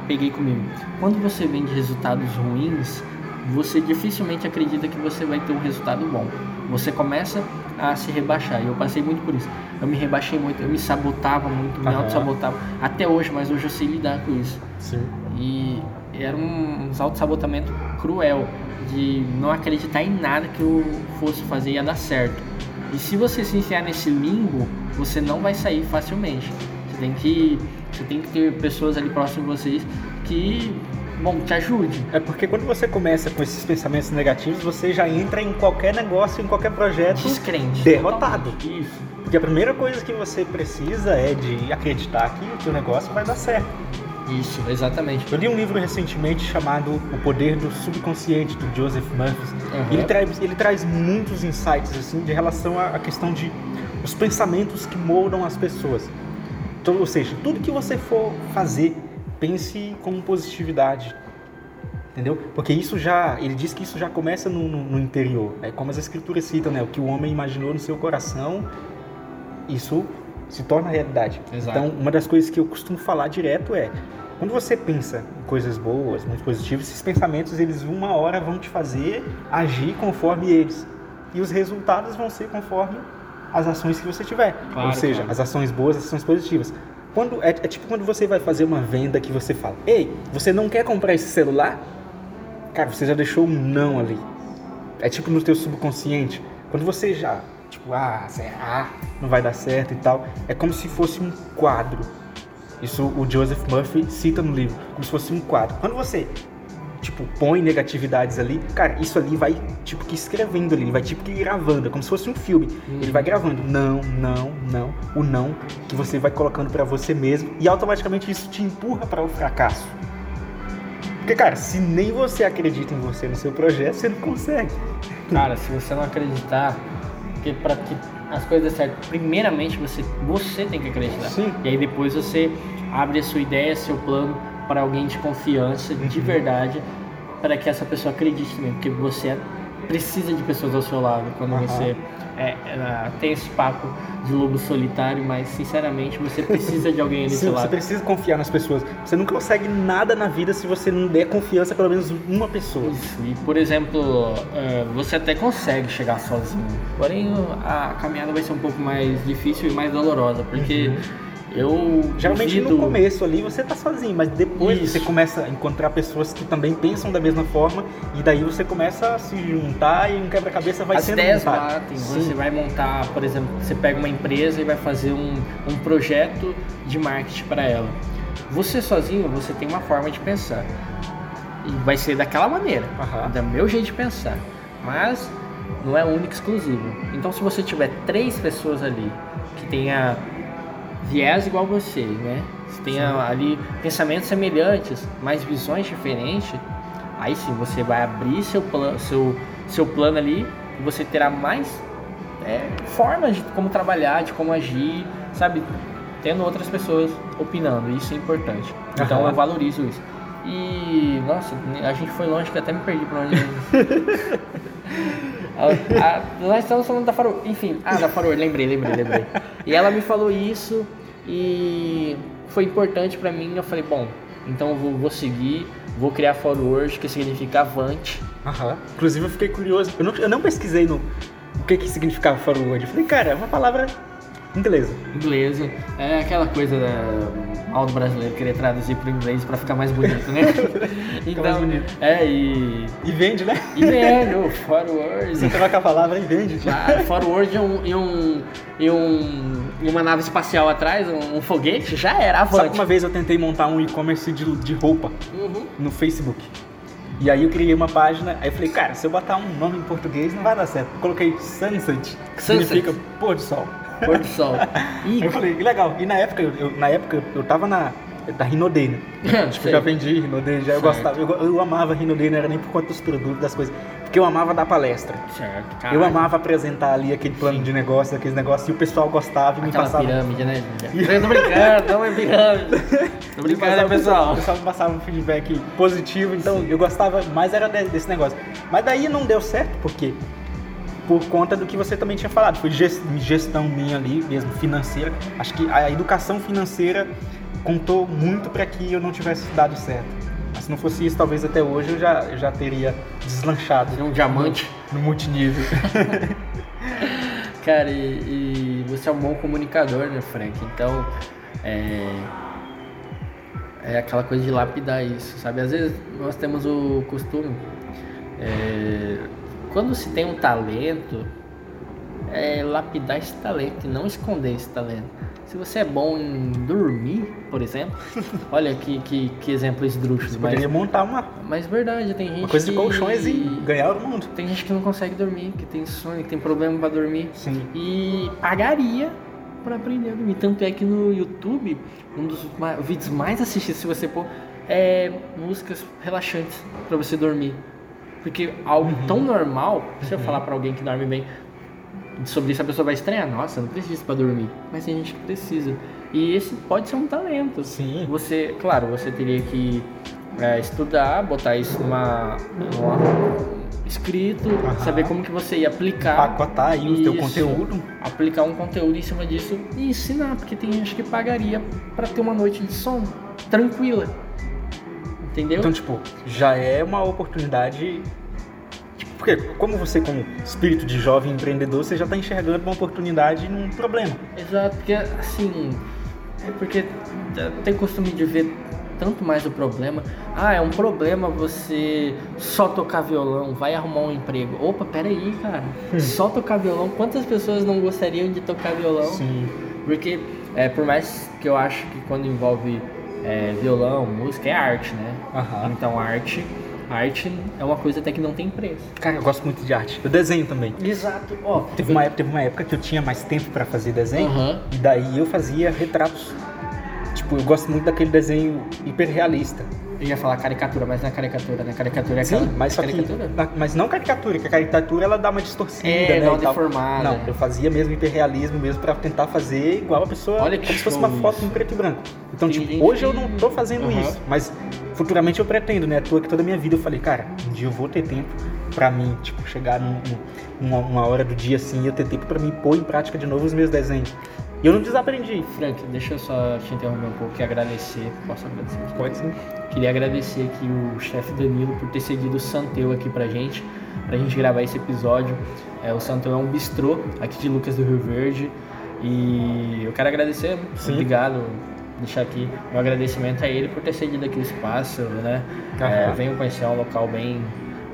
peguei comigo quando você vem de resultados ruins você dificilmente acredita que você vai ter um resultado bom você começa a se rebaixar e eu passei muito por isso eu me rebaixei muito eu me sabotava muito me Aham. auto sabotava até hoje mas hoje eu sei lidar com isso Sim. e era um auto-sabotamento cruel de não acreditar em nada que eu fosse fazer ia dar certo. E se você se enfiar nesse limbo, você não vai sair facilmente. Você tem que, você tem que ter pessoas ali próximas de vocês que, bom, te ajude. É porque quando você começa com esses pensamentos negativos, você já entra em qualquer negócio, em qualquer projeto Descrente. derrotado. Totalmente. Isso. Porque a primeira coisa que você precisa é de acreditar que o teu negócio vai dar certo. Isso, exatamente. Eu li um livro recentemente chamado O Poder do Subconsciente, do Joseph Murphy. Uhum. Ele, traz, ele traz muitos insights assim de relação à questão de os pensamentos que moldam as pessoas. Então, ou seja, tudo que você for fazer, pense com positividade. Entendeu? Porque isso já, ele diz que isso já começa no, no- no interior. É como as escrituras citam, né? O que o homem imaginou no seu coração, isso se torna realidade. Exato. Então, uma das coisas que eu costumo falar direto é, quando você pensa em coisas boas, muito positivas, esses pensamentos, eles uma hora vão te fazer agir conforme eles. E os resultados vão ser conforme as ações que você tiver. Claro, Ou seja, claro. as ações boas, as ações positivas. Quando, é, é tipo quando você vai fazer uma venda que você fala, ei, você não quer comprar esse celular? Cara, você já deixou um não ali. É tipo no teu subconsciente. Quando você já, tipo, ah, será? Não vai dar certo e tal. É como se fosse um quadro. Isso o Joseph Murphy cita no livro, como se fosse um quadro. Quando você, tipo, põe negatividades ali, cara, isso ali vai, tipo, que escrevendo ali, vai, tipo, que gravando, é como se fosse um filme. Ele vai gravando, não, não, não, o não, que você vai colocando pra você mesmo, e automaticamente isso te empurra para o fracasso. Porque, cara, se nem você acredita em você, no seu projeto, você não consegue. Cara, se você não acreditar, porque para que as coisas dê certo, primeiramente você, você tem que acreditar. Sim. E aí depois você abre a sua ideia, seu plano para alguém de confiança, de Uhum. verdade, para que essa pessoa acredite também, porque você precisa de pessoas ao seu lado quando Aham. você é, é, tem esse papo de lobo solitário, mas sinceramente você precisa de alguém ali do Sim, seu você lado. precisa confiar nas pessoas. Você não consegue nada na vida se você não der confiança a pelo menos uma pessoa. Isso. E por exemplo, é, você até consegue chegar sozinho. Porém, a caminhada vai ser um pouco mais difícil e mais dolorosa, porque Eu Geralmente duvido- no começo ali você tá sozinho, mas depois Isso. você começa a encontrar pessoas que também pensam da mesma forma e daí você começa a se juntar e um quebra-cabeça vai As sendo ideias montado. batem, Sim. você vai montar, por exemplo, você pega uma empresa e vai fazer um, um projeto de marketing para ela. Você sozinho, você tem uma forma de pensar. E vai ser daquela maneira, Aham. do meu jeito de pensar. Mas não é único e exclusivo. Então se você tiver três pessoas ali que tenha viés igual você, né? Se tenha ali pensamentos semelhantes, mas visões diferentes, aí sim você vai abrir seu plano, seu, seu plano ali e você terá mais é, formas de como trabalhar, de como agir, sabe? Tendo outras pessoas opinando, isso é importante. Então Aham. eu valorizo isso. E, nossa, a gente foi longe que até me perdi pra onde. A- a- nós estamos falando da Farol. Enfim, ah, da Farol, lembrei, lembrei, lembrei. E ela me falou isso e foi importante pra mim. Eu falei, bom, então eu vou, vou seguir, vou criar Forward, que significa avante. Aham. Inclusive eu fiquei curioso, eu não, eu não pesquisei no o que que significava forward. Eu falei, cara, é uma palavra inglesa. Inglesa. É aquela coisa da mal do brasileiro querer traduzir pro inglês pra ficar mais bonito, né? Então, mais bonito. É, e. E vende, né? E velho, Forward. Você troca a palavra e vende. Claro, forward e, um, e, um, e, um, e uma nave espacial atrás, um, um foguete, já era, Sabe que avante. uma vez eu tentei montar um e-commerce de, de roupa Uhum. no Facebook. E aí eu criei uma página, aí eu falei, cara, se eu botar um nome em português não vai dar certo. Eu coloquei Sunset, que Sunset. significa pôr do sol. Pôr do sol. Ih, eu falei, que legal. E na época, eu, eu- na época eu tava na da Rinodê, né? Tipo, Sei. já vendi Rinodê, já eu Certo. gostava, eu, eu amava Rinodê, não era nem por conta dos produtos, das coisas, porque eu amava dar palestra. certo, Eu amava apresentar ali aquele plano Sim. de negócio, aqueles negócios, e o pessoal gostava e me Aquela passava. pirâmide, né? Eu tô brincando, não é pirâmide. Tô me brincando, né, pessoal? O pessoal me passava um feedback positivo, então eu gostava mais era de- desse negócio. Mas daí não deu certo, porque por conta do que você também tinha falado, foi ges- gestão minha ali mesmo, financeira. Acho que a educação financeira contou muito para que eu não tivesse dado certo. Mas se não fosse isso, talvez até hoje eu já, eu já teria deslanchado Um diamante. no multinível. Cara, e, e você é um bom comunicador, né, Frank? Então, é, é aquela coisa de lapidar isso, sabe? Às vezes nós temos o costume, é, quando se tem um talento, é lapidar esse talento e não esconder esse talento. Se você é bom em dormir, por exemplo, olha que, que, que exemplo esdrúxulo, mas, Poderia montar uma, mas verdade, tem gente uma coisa de que- colchões e ganhar o mundo. Tem gente que não consegue dormir, que tem sono, que tem problema pra dormir Sim. e pagaria pra aprender a dormir. Tanto é que no YouTube, um dos vídeos mais assistidos, se você pôr, é músicas relaxantes pra você dormir. Porque algo Uhum. tão normal, se eu falar pra alguém que dorme bem sobre isso, a pessoa vai estranhar. Nossa, não preciso pra dormir. Mas tem gente que precisa. E esse pode ser um talento. Sim. Você, claro, você teria que é, estudar, botar isso numa, numa escrito, Aham. saber como que você ia aplicar Pacotar aí o teu Isso. conteúdo. aplicar um conteúdo em cima disso e ensinar, porque tem gente que pagaria pra ter uma noite de sono tranquila. Entendeu? Então, tipo, já é uma oportunidade. Tipo, porque como você, como espírito de jovem empreendedor, você já tá enxergando uma oportunidade num problema. Exato, porque assim, é porque tem costume de ver tanto mais o problema. Ah, é um problema você só tocar violão, vai arrumar um emprego. Opa, peraí, cara. Só tocar violão, quantas pessoas não gostariam de tocar violão? Sim. Porque, é, por mais que eu acho que quando envolve é, violão, música, é arte, né? Aham. Então, arte, arte é uma coisa até que não tem preço. Cara, eu gosto muito de arte. Eu desenho também. Exato. Ó, Teve uma, época, teve uma época que eu tinha mais tempo pra fazer desenho. Aham. E daí eu fazia retratos. Tipo, eu gosto muito daquele desenho hiperrealista. Eu ia falar caricatura, mas não é caricatura, né? Caricatura é Sim, aquela- mas que. caricatura? na- Mas não caricatura, que a caricatura ela dá uma distorcida, É, né? dá uma tal. deformada. Não, eu fazia mesmo hiperrealismo mesmo pra tentar fazer igual a pessoa. Olha que como se fosse uma foto em preto e branco. Então, Tem tipo, gente hoje eu que- não tô fazendo Aham. isso, mas futuramente eu pretendo, né? À toa que toda a minha vida eu falei, cara, um dia eu vou ter tempo pra mim, tipo, chegar num, num- uma, uma hora do dia assim e eu ter tempo pra mim pôr em prática de novo os meus desenhos. E eu não desaprendi. Frank, deixa eu só te interromper um pouco e agradecer. Posso agradecer? Pode sim. Queria agradecer aqui o chefe Danilo por ter cedido o Santeu aqui pra gente, pra gente gravar esse episódio. É, o Santeu é um bistrô aqui de Lucas do Rio Verde E eu quero agradecer, Sim. obrigado, deixar aqui meu agradecimento a ele por ter cedido aqui o espaço, né? É, venho conhecer um local bem,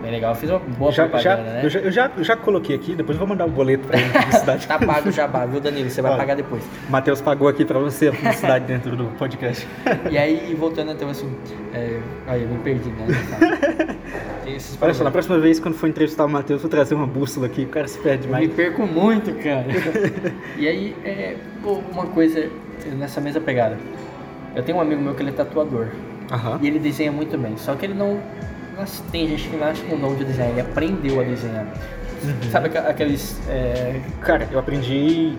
bem legal. Fiz uma boa Já, já, propaganda, né? eu, já, eu já, eu já coloquei aqui, depois eu vou mandar o boleto pra ele publicidade. Tá pago o jabá, viu, Danilo? Você vai Olha. pagar depois. Matheus pagou aqui pra você a publicidade dentro do podcast. E aí, voltando então assim, é... aí eu me perdi, né? Olha só, na próxima vez, quando for entrevistar o Matheus, vou trazer uma bússola aqui, o cara se perde Eu me demais. perco muito, cara. e aí, é, pô, uma coisa nessa mesma pegada. Eu tenho um amigo meu que ele é tatuador. E ele desenha muito bem. Só que ele não. Nas- Tem gente que nasce com o dom de desenhar, ele aprendeu a desenhar. Uhum. Sabe aqueles. é, Cara, eu aprendi,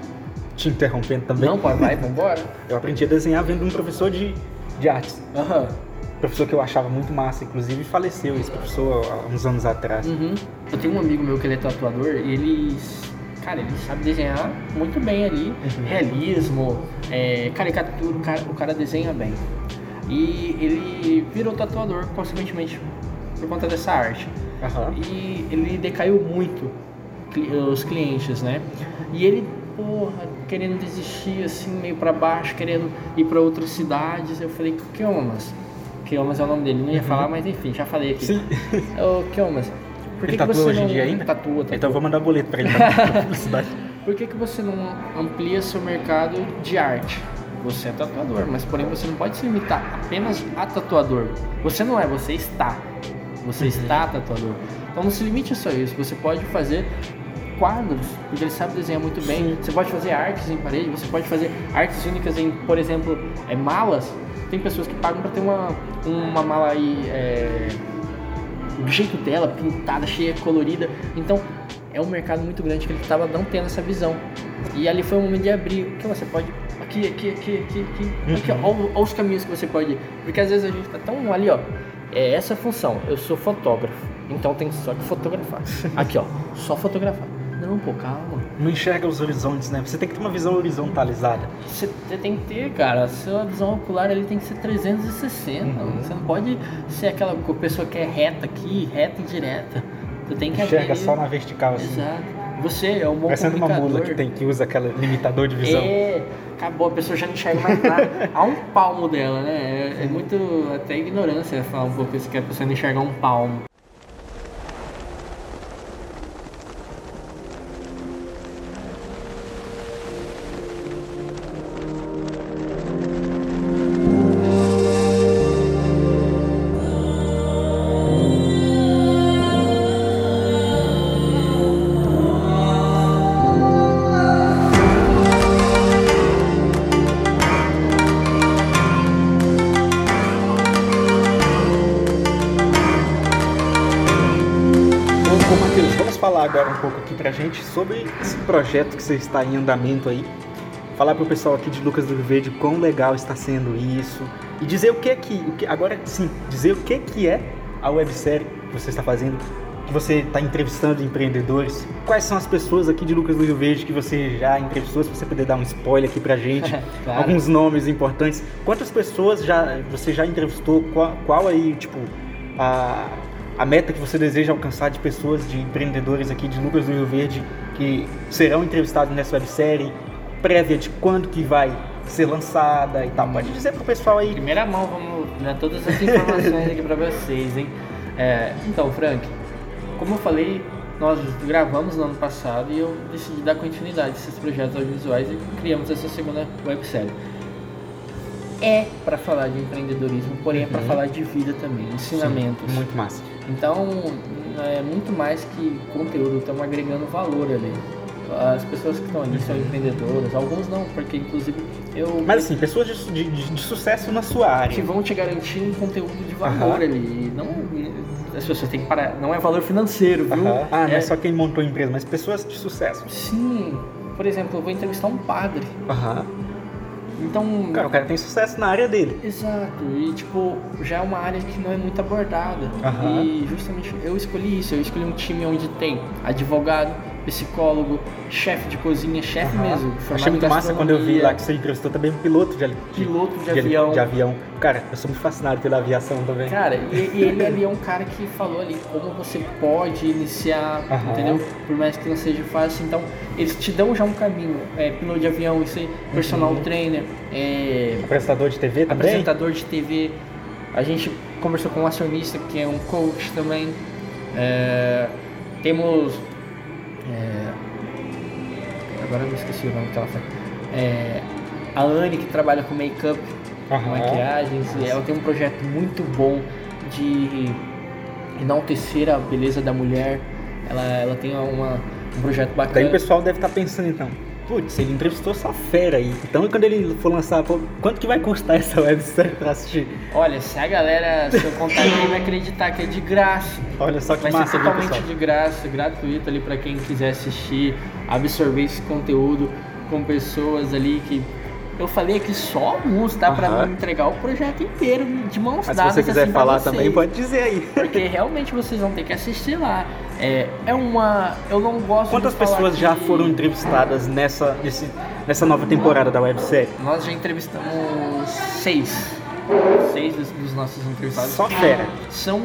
te interrompendo também, Não, pode, vai, vambora. eu aprendi a desenhar vendo um professor de, de artes. Aham. Professor que eu achava muito massa, inclusive faleceu esse professor há uns anos atrás. Uhum. Eu tenho um amigo meu que ele é tatuador e ele. Cara, ele sabe desenhar muito bem ali. Uhum. Realismo, é, caricatura, o cara, o cara desenha bem. E ele virou tatuador, consequentemente, por conta dessa arte. Aham. E ele decaiu muito os clientes, né? E ele, porra, querendo desistir assim, meio pra baixo, querendo ir pra outras cidades. Eu falei, Kiomas. Kiomas é o nome dele, não ia falar, mas enfim, já falei aqui. Sim. Ô, Kiomas, por que, Ele que tatua você hoje em não dia ainda? tatua, tatua. Então eu vou mandar boleto pra ele pra publicidade. Por que, que você não amplia seu mercado de arte? Você é tatuador, mas porém você não pode se limitar apenas a tatuador. Você não é, você está. Você Uhum. está tatuador. Então não se limite a só isso. Você pode fazer quadros, porque ele sabe desenhar muito bem. Você pode fazer artes em parede, você pode fazer artes únicas em, por exemplo, é, malas. Tem pessoas que pagam para ter uma, uma mala aí é, do jeito dela, pintada, cheia, colorida. Então, é um mercado muito grande que ele estava não tendo essa visão. E ali foi o momento de abrir. Que você pode. Aqui, aqui, aqui, aqui, aqui. aqui ó, olha os caminhos que você pode ir. Porque às vezes a gente tá tão ali, ó. É essa a função. Eu sou fotógrafo. Então tem só que fotografar. Aqui, ó. Só fotografar. Não, pô, calma. Não enxerga os horizontes, né? Você tem que ter uma visão horizontalizada. Você tem que ter, cara, a sua visão ocular ali tem que ser 360. Uhum. Você não pode ser aquela pessoa que é reta aqui, reta e direta. Você tem que Enxerga abrir- só na vertical, assim. Exato. Você é um bom Parecendo uma mula que, tem, que usa aquele limitador de visão. É, acabou, a pessoa já não enxerga mais nada. Há um palmo dela, né? É, é muito até ignorância falar um pouco isso, que a pessoa não enxerga um palmo. Gente sobre esse projeto que você está em andamento aí. Falar pro pessoal aqui de Lucas do Rio Verde quão legal está sendo isso. E dizer o que é que. O que agora sim, dizer o que, que é a websérie que você está fazendo, que você está entrevistando empreendedores. Quais são as pessoas aqui de Lucas do Rio Verde que você já entrevistou, se você puder dar um spoiler aqui pra gente. Claro. Alguns nomes importantes. Quantas pessoas já você já entrevistou? Qual, qual aí, tipo, a, a meta que você deseja alcançar de pessoas, de empreendedores aqui de Lucas do Rio Verde que serão entrevistados nessa websérie? Prévia de quando que vai ser lançada e tal. Pode dizer pro pessoal aí. Primeira mão, vamos dar todas essas informações aqui pra vocês, hein? É, então, Frank, como eu falei, nós gravamos no ano passado e eu decidi dar continuidade a esses projetos audiovisuais e criamos essa segunda websérie. É para falar de empreendedorismo, porém é para Uhum. falar de vida também, ensinamentos. Sim, muito massa. Então, é muito mais que conteúdo, estamos agregando valor ali. As pessoas que estão ali são empreendedoras, alguns não, porque inclusive eu Mas assim, pessoas de, de- de- sucesso na sua que área. vão te garantir um conteúdo de valor Aham. ali. Não, as pessoas têm que parar. Não é valor financeiro, viu? Aham. Ah, não é É- só quem montou a empresa, mas pessoas de sucesso. Sim. Por exemplo, eu vou entrevistar um padre. Aham. Então. Cara, o cara tem sucesso na área dele. Exato, e tipo, já é uma área que não é muito abordada. Aham. E justamente eu escolhi isso, eu escolhi um time onde tem advogado, psicólogo, chefe de cozinha, chefe uhum. mesmo. Achei muito massa quando eu vi lá que você entrevistou também um piloto de, piloto de, de, avião. de avião. Cara, eu sou muito fascinado pela aviação também. Cara, e, e ele ali é um cara que falou ali como você pode iniciar, uhum. entendeu? Por mais que não seja fácil. Então, eles te dão já um caminho. É, piloto de avião, isso aí, personal uhum. trainer. É, apresentador de TV também? Apresentador de TV. A gente conversou com um acionista que é um coach também. É, temos. É, agora eu me esqueci o nome que ela faz. É, a Anne que trabalha com make-up, uhum. maquiagens, ela tem um projeto muito bom de enaltecer a beleza da mulher. Ela, ela tem uma, um projeto bacana. Daí o pessoal deve estar pensando então, putz, ele entrevistou essa fera aí. Então quando ele for lançar, quanto que vai custar essa websérie pra assistir? Olha, se a galera, se eu contar aqui, vai acreditar que é de graça. Olha só que vai massa, ser totalmente de graça, gratuito ali para quem quiser assistir, absorver esse conteúdo com pessoas ali que eu falei aqui só alguns, tá? Uhum. Pra entregar o projeto inteiro de mãos Mas dadas. se você quiser assim, falar também, pode dizer aí. Porque realmente vocês vão ter que assistir lá. É, é uma. Eu não gosto Quantas pessoas já foram entrevistadas nessa, nesse, nessa nova temporada da websérie? Nós já entrevistamos seis. Seis dos, dos nossos entrevistados. Só fera. São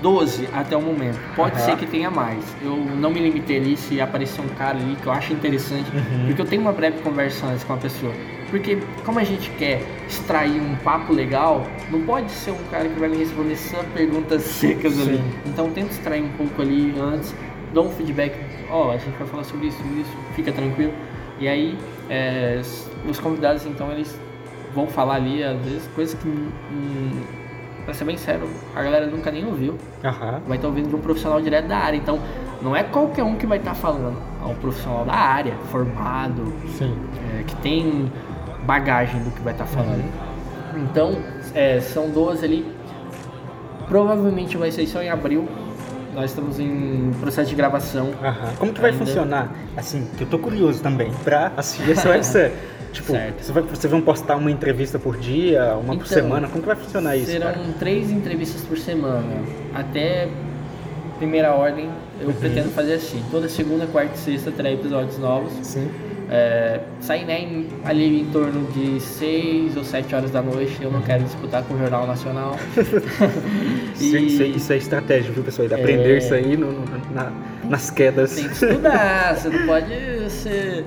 12 até o momento. Pode uhum. ser que tenha mais. Eu não me limitei ali se aparecer um cara ali que eu acho interessante, uhum. porque eu tenho uma breve conversa antes com a pessoa. Porque como a gente quer extrair um papo legal, não pode ser um cara que vai me responder só perguntas secas Sim. ali. Então tenta extrair um pouco ali antes, dá um feedback, ó, oh, a gente vai falar sobre isso, isso, fica tranquilo. E aí é, os convidados então eles vão falar ali, às vezes, coisas que hum, pra ser bem sério, a galera nunca nem ouviu. Uhum. Vai estar ouvindo de um profissional direto da área. Então, não é qualquer um que vai estar falando. É um profissional da área, formado, é, que tem bagagem do que vai estar falando. Uhum. Então, é, são 12 ali. Provavelmente vai ser só em abril. Nós estamos em processo de gravação. Uhum. Como que vai ainda. funcionar? Assim, que eu tô curioso também pra assistir essa websérie. Tipo, você vai, vocês vão postar uma entrevista por dia, uma então, por semana? Como que vai funcionar isso? Serão cara? três entrevistas por semana. Até primeira ordem, eu uhum. pretendo fazer assim. Toda segunda, quarta e sexta terá episódios novos. Sim. É, sair né, ali em torno de 6 ou 7 horas da noite. Eu não quero disputar com o Jornal Nacional. e... isso, isso, é estratégia, viu, pessoal? De aprender é... isso aí no, no, na, nas quedas. Tem que estudar, você não pode ser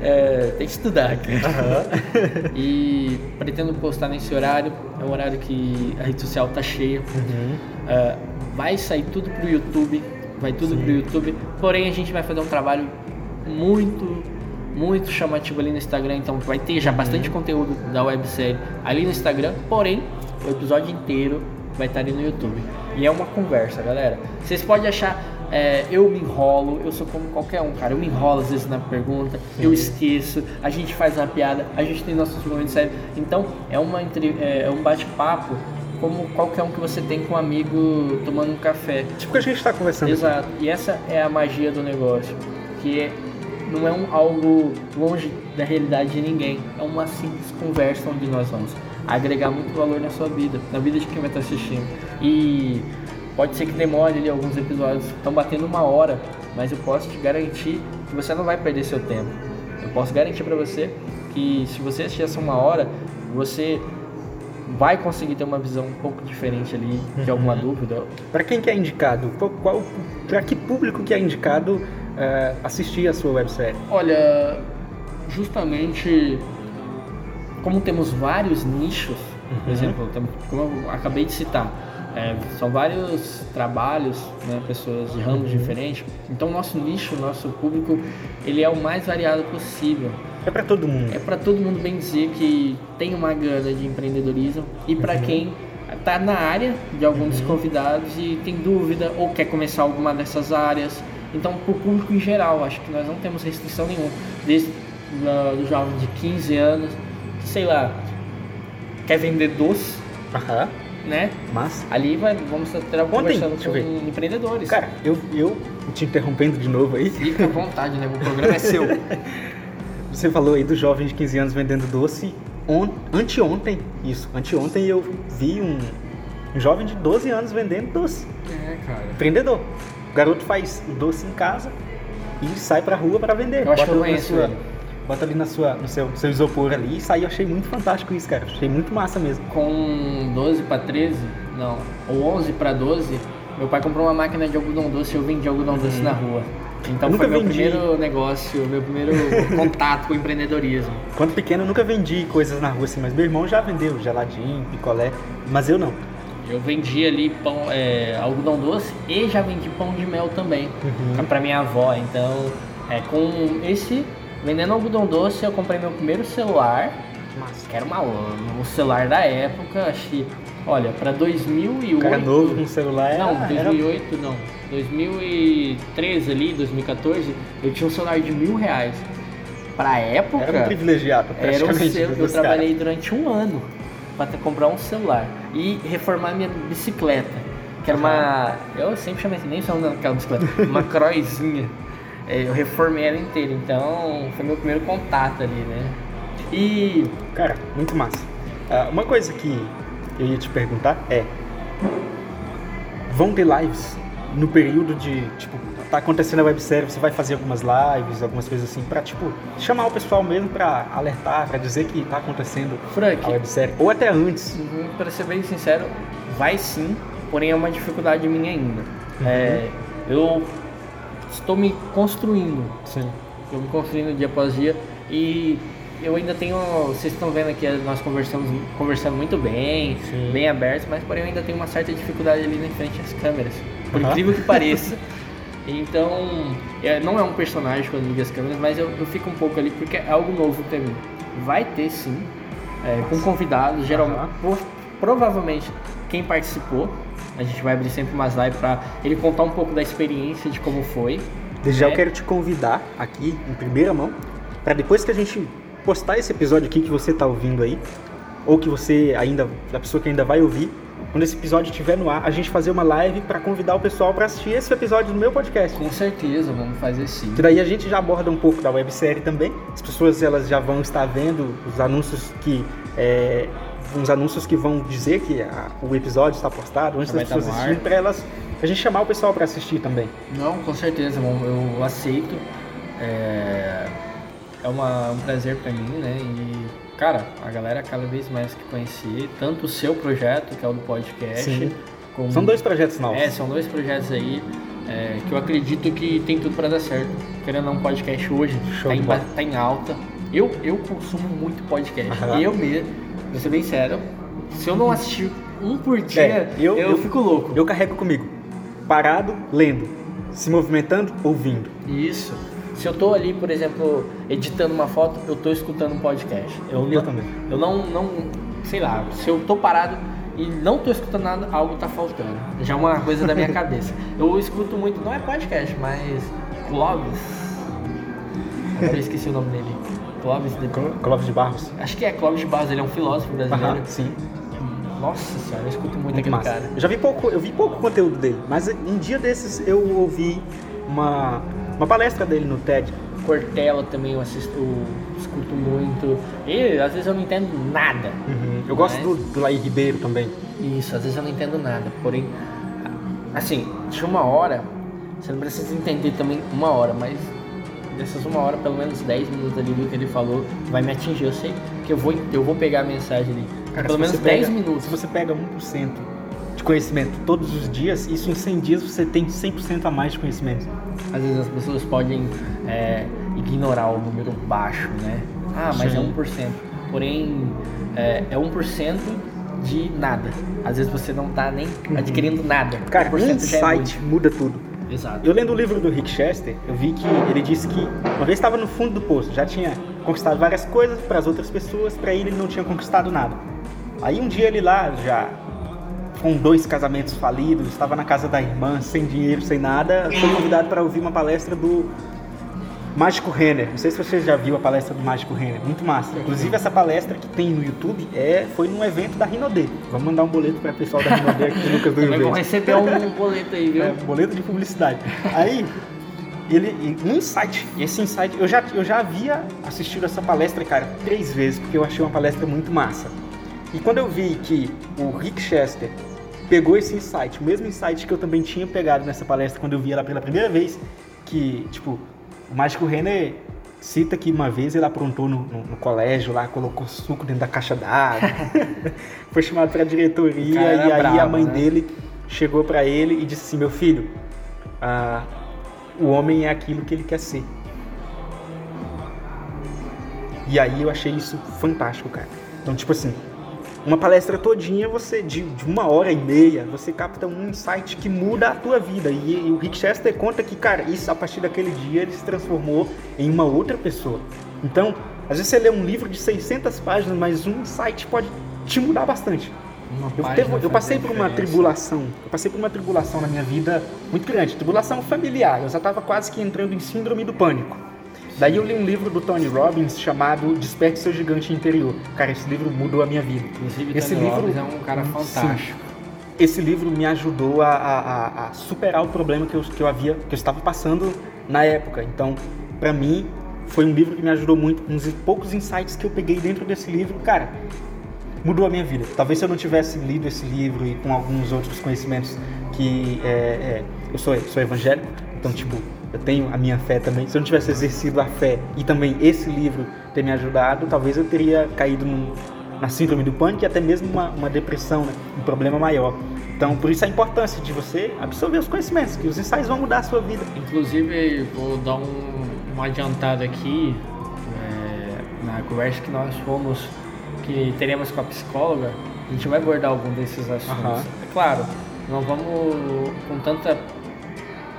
é, tem que estudar, Uhum. e pretendo postar nesse horário. É um horário que a rede social tá cheia. Uhum. Uh, vai sair tudo pro YouTube. Vai tudo Sim. pro YouTube. Porém, a gente vai fazer um trabalho muito, muito chamativo ali no Instagram. Então, vai ter já uhum. bastante conteúdo da websérie ali no Instagram. Porém, o episódio inteiro vai estar ali no YouTube. E é uma conversa, galera. Vocês podem achar é, eu me enrolo, eu sou como qualquer um, cara. Eu me enrolo às vezes na pergunta, Sim. eu esqueço, a gente faz uma piada, a gente tem nossos momentos sérios. Então é, uma, é, é um bate-papo como qualquer um que você tem com um amigo tomando um café. Tipo que a gente está conversando. Exato. Aqui. E essa é a magia do negócio, que é, não é um, algo longe da realidade de ninguém. É uma simples conversa onde nós vamos agregar muito valor na sua vida, na vida de quem vai estar assistindo. E Pode ser que demore ali alguns episódios, estão batendo uma hora, mas eu posso te garantir que você não vai perder seu tempo. Eu posso garantir para você que se você assistir essa uma hora, você vai conseguir ter uma visão um pouco diferente ali de alguma uhum. dúvida. Para quem que é indicado? Qual, para que público que é indicado uh, assistir a sua websérie? Olha, justamente como temos vários nichos, uhum. por exemplo, como eu acabei de citar, é, são vários trabalhos, né, pessoas de ramos uhum. diferentes. Então, nosso nicho, nosso público, ele é o mais variado possível. É para todo mundo. É para todo mundo bem dizer que tem uma gana de empreendedorismo e para uhum. quem está na área de alguns uhum. convidados e tem dúvida ou quer começar alguma dessas áreas. Então, para o público em geral, acho que nós não temos restrição nenhuma. Desde uh, do jovem de 15 anos, que sei lá, quer vender doce. Uhum né? Mas ali vai, vamos estar conversando com empreendedores. Cara, eu, eu te interrompendo de novo aí. Fica à vontade, né? O programa é seu. Você falou aí do jovem de 15 anos vendendo doce. On, anteontem, isso, anteontem eu vi um, um jovem de 12 anos vendendo doce. É, cara. Empreendedor. O garoto faz doce em casa, e sai pra rua para vender. Eu acho Bota que eu conheço sua- ele. Bota ali na sua, no seu, seu isopor ali e sai. Eu achei muito fantástico isso, cara. Achei muito massa mesmo. Com 12 para 13, não, ou 11 para 12, meu pai comprou uma máquina de algodão doce e eu vendi algodão doce na rua. Então Eu nunca foi meu vendi. primeiro negócio, meu primeiro contato com o empreendedorismo. Quando pequeno eu nunca vendi coisas na rua assim, mas meu irmão já vendeu geladinho, picolé, mas eu não. Eu vendi ali pão, é, algodão doce e já vendi pão de mel também Uhum. para minha avó. Então, é, com esse vendendo algodão doce, eu comprei meu primeiro celular, Massa. que era uma, um celular da época, acho que, olha, para 2008. O cara novo com celular era, Não, era 2008 não. 2013 ali, 2014, eu tinha um celular de mil reais. Pra época, Era um privilegiado, era um eu trabalhei durante um ano para comprar um celular e reformar minha bicicleta, que era uma, eu sempre chamei assim, nem nome daquela bicicleta, uma croizinha. É, Eu reformei ela inteira, então foi meu primeiro contato ali, né? E Cara, muito massa. Ah, uma coisa que eu ia te perguntar é: vão ter lives no período de, tipo, tá acontecendo a websérie, você vai fazer algumas lives, algumas coisas assim, pra, tipo, chamar o pessoal mesmo pra alertar, pra dizer que tá acontecendo Frank, a websérie, ou até antes. Uhum, Pra ser bem sincero, vai sim, porém é uma dificuldade minha ainda. Uhum. É, eu estou me construindo, Sim. estou me construindo dia após dia e eu ainda tenho, vocês estão vendo aqui, nós conversamos conversando muito bem, Sim. bem abertos, mas porém eu ainda tenho uma certa dificuldade ali na frente às câmeras, por Aham. incrível que pareça. Então, é, não é um personagem quando liga as câmeras, mas eu, eu fico um pouco ali porque é algo novo pra mim. Vai ter sim, é, com convidados, geralmente, pro- provavelmente quem participou. A gente vai abrir sempre umas lives pra ele contar um pouco da experiência de como foi. Desde já É. eu quero te convidar aqui, em primeira mão, pra depois que a gente postar esse episódio aqui que você tá ouvindo aí, ou que você ainda, a pessoa que ainda vai ouvir, quando esse episódio estiver no ar, a gente fazer uma live pra convidar o pessoal pra assistir esse episódio do meu podcast. Com certeza, vamos fazer sim. Que daí a gente já aborda um pouco da websérie também. As pessoas elas já vão estar vendo os anúncios que é, uns anúncios que vão dizer que a- o episódio está postado antes vai das pessoas assistirem para elas a gente chamar o pessoal para assistir também. Não, com certeza, bom, eu aceito. É, é uma- um prazer pra mim, né? E, cara, a galera cada vez mais que conhecer, tanto o seu projeto, que é o do podcast, como... São dois projetos novos. É, são dois projetos aí é, que eu acredito que tem tudo pra dar certo. Querendo não, podcast hoje Show tá em, tá em alta. Eu, eu consumo muito podcast. Eu mesmo, vou ser bem sério, se eu não assistir um por dia, É, eu, eu- eu- fico louco. Eu carrego comigo, parado, lendo, se movimentando, ouvindo. Isso. Se eu tô ali, por exemplo, editando uma foto, eu tô escutando um podcast. Eu, Eu não, também. Eu não, não, sei lá, se eu tô parado e não tô escutando nada, algo tá faltando. Já é uma coisa da minha cabeça. Eu escuto muito, não é podcast, mas Clóvis. Agora eu esqueci o nome dele. Clóvis de... Clóvis de Barros. Acho que é Clóvis de Barros, ele é um filósofo brasileiro. Aham, sim. Nossa senhora, eu escuto muito, Muito aquele massa. cara. Eu já vi pouco, eu vi pouco conteúdo dele, mas um dia desses eu ouvi uma, uma palestra dele no TED. Cortella também eu assisto, eu escuto muito. E às vezes eu não entendo nada. Eu gosto Mas- do, do Laí Ribeiro também. Isso, às vezes eu não entendo nada. Porém, assim, de uma hora, você não precisa entender também uma hora, mas dessas uma hora, pelo menos 10 minutos ali do que ele falou, vai me atingir. Eu sei que eu vou, eu vou pegar a mensagem ali. Cara, pelo menos você 10 pega- minutos. Se você pega 1% de conhecimento todos os dias, isso em 100 dias você tem 100% a mais de conhecimento. Às vezes as pessoas podem é, ignorar o número baixo, né? Ah, mas Sim. é 1%. Porém, é, é 1% de nada. Às vezes você não tá nem adquirindo nada. Uhum. Cara, 1% já é insight muda tudo. Exato. Eu lendo o livro do Rick Chester, eu vi que ele disse que uma vez estava no fundo do poço, já tinha conquistado várias coisas para as outras pessoas, para ele não tinha conquistado nada. Aí um dia ele lá, já com dois casamentos falidos, estava na casa da irmã, sem dinheiro, sem nada, foi convidado para ouvir uma palestra do Mágico Renner. Não sei se você já viu a palestra do Mágico Renner, muito massa. Inclusive essa palestra que tem no YouTube é, foi num evento da Rinodê. Vamos mandar um boleto para o pessoal da Rinodê aqui do Lucas do Rio Verde. receber um boleto aí, viu? É, boleto de publicidade. Aí, ele, um insight, esse insight, eu já, eu já havia assistido essa palestra, cara, três vezes, porque eu achei uma palestra muito massa. E quando eu vi que o Rick Chester pegou esse insight, o mesmo insight que eu também tinha pegado nessa palestra quando eu vi ela pela primeira vez, que, tipo, o Mágico Renner cita que uma vez ele aprontou no, no, no colégio lá, colocou suco dentro da caixa d'água. Foi chamado pra diretoria e aí bravo, a mãe né? dele chegou pra ele e disse assim: Meu filho, ah, o homem é aquilo que ele quer ser. E aí eu achei isso fantástico, cara. Então, tipo assim, uma palestra todinha, você, de, de uma hora e meia, você capta um insight que muda a tua vida. E, e o Rick Chester conta que, cara, isso a partir daquele dia ele se transformou em uma outra pessoa. Então, às vezes você lê um livro de 600 páginas, mas um insight pode te mudar bastante. Eu, teve- eu passei por uma tribulação. Eu passei por uma tribulação na minha vida muito grande. Tribulação familiar. Eu já estava quase que entrando em síndrome do pânico. Daí eu li um livro do Tony Robbins chamado Desperte Seu Gigante Interior. Cara, esse livro mudou a minha vida. Inclusive, Esse Tony livro- Robbins é um cara Sim. fantástico. Esse livro me ajudou a, a- a- a superar o problema que eu, que eu havia, que eu estava passando na época. Então, para mim, foi um livro que me ajudou muito. Uns poucos insights que eu peguei dentro desse livro, cara, mudou a minha vida. Talvez se eu não tivesse lido esse livro e com alguns outros conhecimentos que é, é, eu sou, sou evangélico, então tipo eu tenho a minha fé também. Se eu não tivesse exercido a fé e também esse livro ter me ajudado, talvez eu teria caído num- na síndrome do pânico e até mesmo uma, uma depressão, né? um problema maior. Então por isso a importância de você absorver os conhecimentos, que os insights vão mudar a sua vida. Inclusive, vou dar um, uma adiantada aqui é, na conversa que nós fomos, que teremos com a psicóloga. A gente vai abordar algum desses assuntos. É claro, não vamos com tanta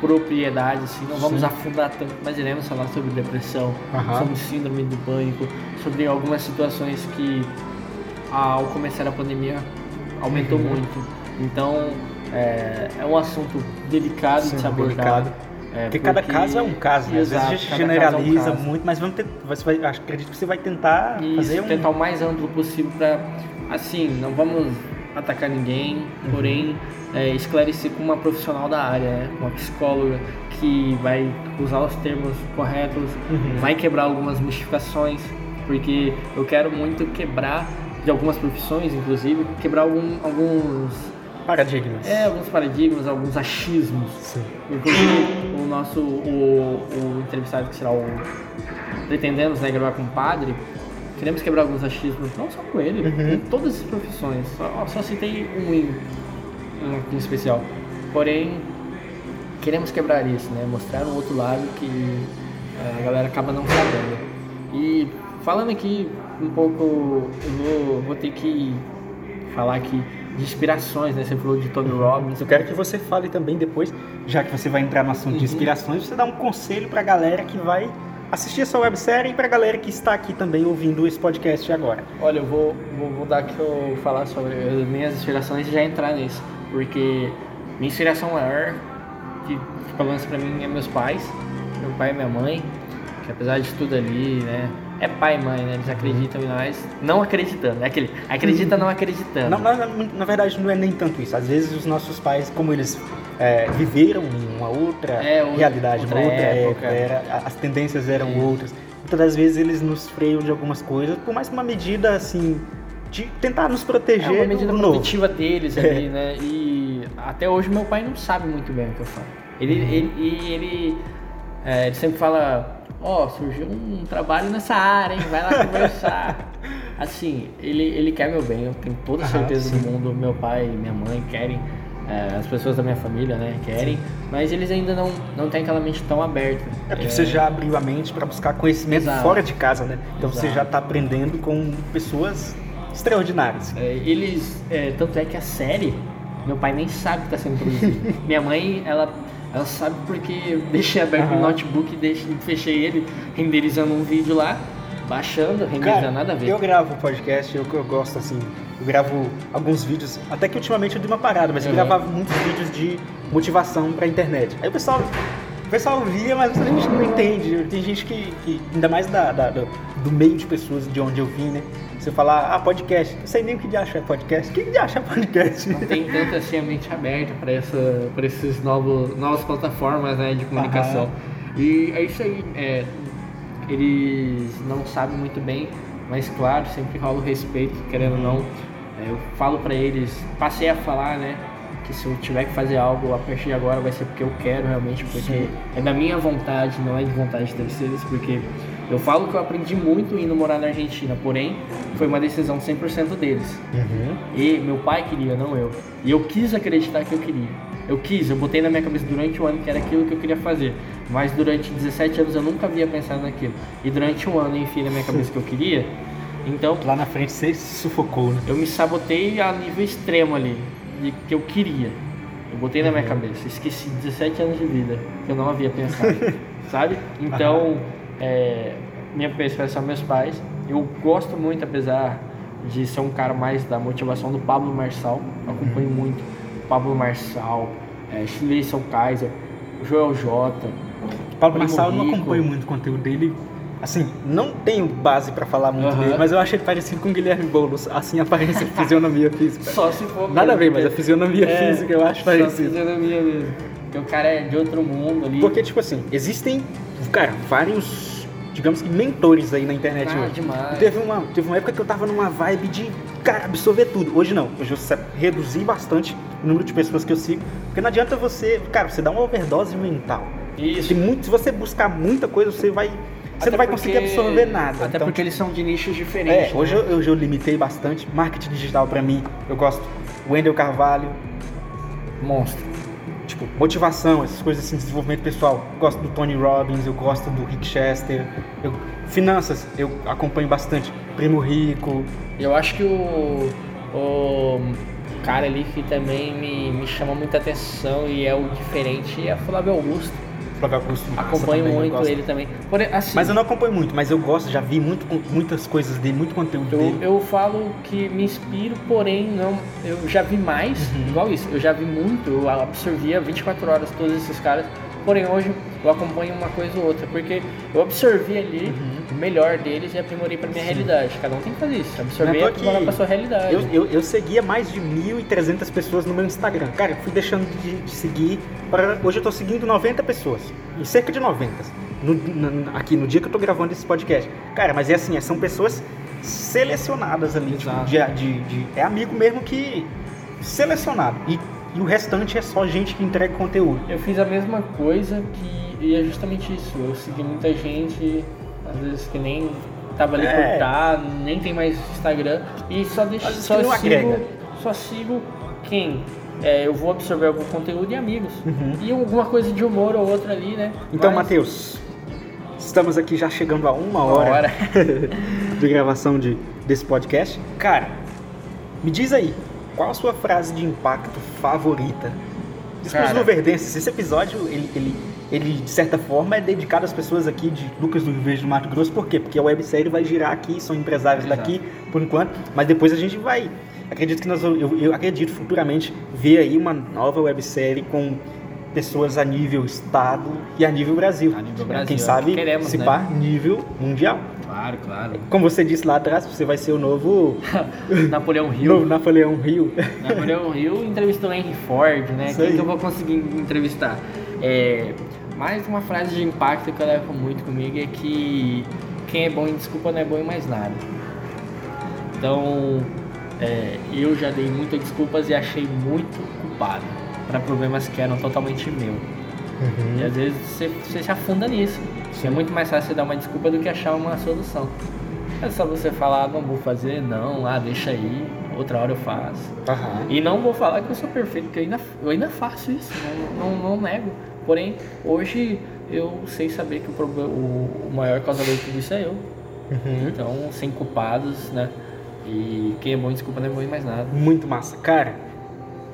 propriedade, assim, não vamos Sim. afundar tanto, mas iremos falar sobre depressão, Aham. sobre síndrome do pânico, sobre algumas situações que ao começar a pandemia aumentou Uhum. muito. Então é, é um assunto delicado Sim, de se abordar. delicado. É, Porque cada caso é um caso, né? Às vezes a Exato, gente caso é um generaliza muito, mas vamos ter, você vai, acredito que você vai tentar Isso, fazer um tentar o mais amplo possível para, assim, não vamos atacar ninguém, Uhum. porém é, esclarecer com uma profissional da área, né? uma psicóloga que vai usar os termos corretos, Uhum. vai quebrar algumas mistificações, porque eu quero muito quebrar de algumas profissões, inclusive, quebrar algum- alguns paradigmas. é, alguns paradigmas, alguns achismos. Sim. Inclusive, o nosso o, o entrevistado que será o pretendemos né, gravar com o padre, queremos quebrar alguns achismos, não só com ele, Uhum. em todas as profissões. Só, só citei um em, um em especial. Porém, queremos quebrar isso, né? Mostrar um outro lado que eh, a galera acaba não sabendo. E falando aqui um pouco, eu vou, vou ter que falar aqui de inspirações, né? Você falou de Tony Robbins. Eu quero que você fale também depois, já que você vai entrar no assunto de Uhum. inspirações, você dá um conselho pra galera que vai assistir essa websérie e pra galera que está aqui também ouvindo esse podcast agora. Olha, eu vou, vou, vou dar que eu falar sobre as minhas inspirações e já entrar nisso. Porque minha inspiração maior, que, pelo menos pra mim, é meus pais, meu pai e minha mãe, que apesar de tudo ali, né? É pai e mãe, né? Eles acreditam em nós, não acreditando. É aquele acredita não acreditando. Na, na- na verdade, não é nem tanto isso. Às vezes os nossos pais, como eles é, viveram em uma outra É, realidade, outra uma outra época. época, era- as tendências eram outras. Muitas das vezes eles nos freiam de algumas coisas, por mais que uma medida assim de tentar nos É proteger uma medida do novo. deles É. ali, né? E até hoje meu pai não sabe muito bem o que eu falo. Ele, Uhum. ele, e ele, é, ele sempre fala, ó, surgiu um trabalho nessa área, hein? Vai lá conversar. assim, ele, ele quer meu bem, eu tenho toda a certeza sim. do mundo. Meu pai e minha mãe querem, é, as pessoas da minha família, né, querem, mas eles ainda não, não têm aquela mente tão aberta. É porque você já abriu a mente para buscar conhecimento Exato. fora de casa, né? Então você Exato. já está aprendendo com pessoas extraordinárias. É, eles, é, tanto é que a série, meu pai nem sabe que está sendo produzida. Minha mãe, ela, ela sabe porque eu deixei aberto o Aham. notebook e deixei, fechei ele, renderizando um vídeo lá, baixando, renderizando Cara, nada a ver. eu gravo podcast, eu, eu gosto assim, eu gravo alguns vídeos, até que ultimamente eu dei uma parada, mas eu Uhum. gravava muitos vídeos de motivação pra internet. Aí o pessoal, o pessoal via, mas a gente não entende. Tem gente que, que ainda mais da, da- do, do meio de pessoas de onde eu vim, né? Você falar, ah, podcast, não sei nem o que de achar podcast. O que de achar podcast? Não tem tanto assim a mente aberta para essa, para esses novos, novas plataformas né, de comunicação. E é isso aí. é, eles não sabem muito bem, mas claro, sempre rola o respeito, querendo ou não. É, eu falo para eles, passei a falar, né? que se eu tiver que fazer algo a partir de agora vai ser porque eu quero realmente, porque Sim. é da minha vontade, não é de vontade de terceiros, porque eu falo que eu aprendi muito indo morar na Argentina, porém foi uma decisão 100% deles. Uhum. E meu pai queria, não eu. E eu quis acreditar que eu queria. Eu quis, eu botei na minha cabeça durante o ano que era aquilo que eu queria fazer. Mas durante 17 anos eu nunca havia pensado naquilo. E durante um ano eu enfiei na minha cabeça que eu queria. Então. Lá na frente você se sufocou, né? Eu me sabotei a nível extremo ali de que eu queria. Eu botei na minha uhum. cabeça, esqueci 17 anos de vida que eu não havia pensado, sabe? Então, é, minha pessoa são meus pais. Eu gosto muito, apesar de ser um cara mais da motivação do Pablo Marçal, eu acompanho uhum. muito Pablo Marçal, é, Kaiser, Joel J. Pablo Marçal eu não acompanho muito o conteúdo dele, Assim, não tenho base para falar muito uhum. dele, mas eu achei parecido com o Guilherme Boulos, assim aparece a fisionomia física. Só se for. Nada a ver, mas a fisionomia é, física eu acho parecido. Só a fisionomia mesmo. Porque o cara é de outro mundo ali. Porque, tipo assim, existem, cara, vários, digamos que, mentores aí na internet ah, hoje. demais. Teve uma, teve uma época que eu tava numa vibe de, cara, absorver tudo. Hoje não. Hoje eu reduzi bastante o número de pessoas que eu sigo. Porque não adianta você, cara, você dá uma overdose mental. Isso. Muito, se você buscar muita coisa, você vai você não vai porque, conseguir absorver nada. Até então, porque eles são de nichos diferentes. É, hoje né? eu, eu, eu, limitei bastante. Marketing digital para mim, eu gosto. Wendel Carvalho. Monstro. Tipo, motivação, essas coisas assim, desenvolvimento pessoal. Eu gosto do Tony Robbins, eu gosto do Rick Chester. Eu, finanças, eu acompanho bastante. Primo Rico. Eu acho que o, o cara ali que também me, me chama muita atenção e é o diferente é Flávio Augusto Flávio Augusto Acompanho também, muito ele também. Porém, assim, mas eu não acompanho muito, mas eu gosto, já vi muito, muitas coisas dele, muito conteúdo eu, dele. Eu falo que me inspiro, porém não, eu já vi mais, uhum. igual isso, eu já vi muito, eu absorvia 24 horas todos esses caras, porém hoje eu acompanho uma coisa ou outra, porque eu absorvi ali uhum. o melhor deles e aprimorei para minha Sim. realidade. Cada um tem que fazer isso, absorver e aprimorar para sua realidade. Eu, eu, eu, seguia mais de 1.300 pessoas no meu Instagram. Cara, eu fui deixando de, de seguir, para hoje eu tô seguindo 90 pessoas, em cerca de 90. No, no, aqui no dia que eu tô gravando esse podcast. Cara, mas é assim, é, são pessoas selecionadas ali, tipo, de, de, de, é amigo mesmo que selecionado. E, e o restante é só gente que entrega conteúdo. Eu fiz a mesma coisa que e é justamente isso. Eu segui muita gente, às vezes que nem tava ali é. por tá, nem tem mais Instagram. E só deixo, só sigo, agrega. só sigo quem é, eu vou absorver algum conteúdo e amigos. Uhum. E alguma coisa de humor ou outra ali, né? Então, Mas... Matheus, estamos aqui já chegando a uma hora, hora. de gravação de, desse podcast. Cara, me diz aí, qual a sua frase de impacto favorita? Discurso do Verdenses, esse episódio, ele, ele ele de certa forma é dedicado às pessoas aqui de Lucas do Rio Verde do Mato Grosso, por quê? Porque a websérie vai girar aqui, são empresários Exato. daqui por enquanto, mas depois a gente vai. Acredito que nós, eu, eu acredito futuramente ver aí uma nova websérie com pessoas a nível estado e a nível Brasil. A nível Brasil. Quem é sabe queremos, se né? pá, nível mundial. Claro, claro. Como você disse lá atrás, você vai ser o novo Napoleão Hill. Novo Napoleão Hill. Napoleão Hill entrevistou Henry Ford, né? Isso Quem aí. que eu vou conseguir entrevistar? É, mais uma frase de impacto que eu levo muito comigo é que quem é bom em desculpa não é bom em mais nada. Então, é, eu já dei muitas desculpas e achei muito culpado para problemas que eram totalmente meu. Uhum. E às vezes você, você se afunda nisso. Sim. É muito mais fácil você dar uma desculpa do que achar uma solução. É só você falar, ah, não vou fazer, não, ah, deixa aí, outra hora eu faço. Uhum. E não vou falar que eu sou perfeito, porque eu ainda, eu ainda faço isso, não, não, não nego. Porém, hoje eu sei saber que o, problema, o, maior causador de tudo isso é eu. Uhum. Então, sem culpados, né? E quem é bom, desculpa, não é bom em mais nada. Muito massa. Cara,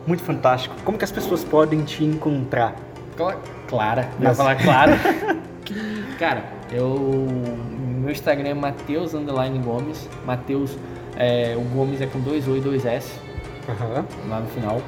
muito fantástico. Como que as pessoas podem te encontrar? Clara, vai falar claro. Cara, eu. Meu Instagram é Mateus Gomes. Mateus, é, o Gomes é com dois O e dois S. Uhum. Lá no final.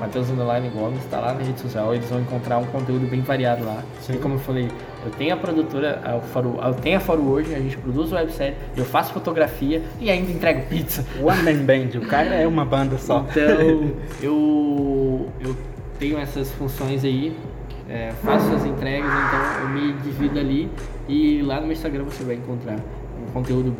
Matheus Underline Gomes, tá lá na rede social, eles vão encontrar um conteúdo bem variado lá. Sim. E como eu falei, eu tenho a produtora, a Faro, eu tenho a Faro hoje, a gente produz websérie, eu faço fotografia e ainda entrego pizza. One Man Band, o cara é uma banda só. Então, eu, eu tenho essas funções aí, é, faço as entregas, então eu me divido ali e lá no meu Instagram você vai encontrar um conteúdo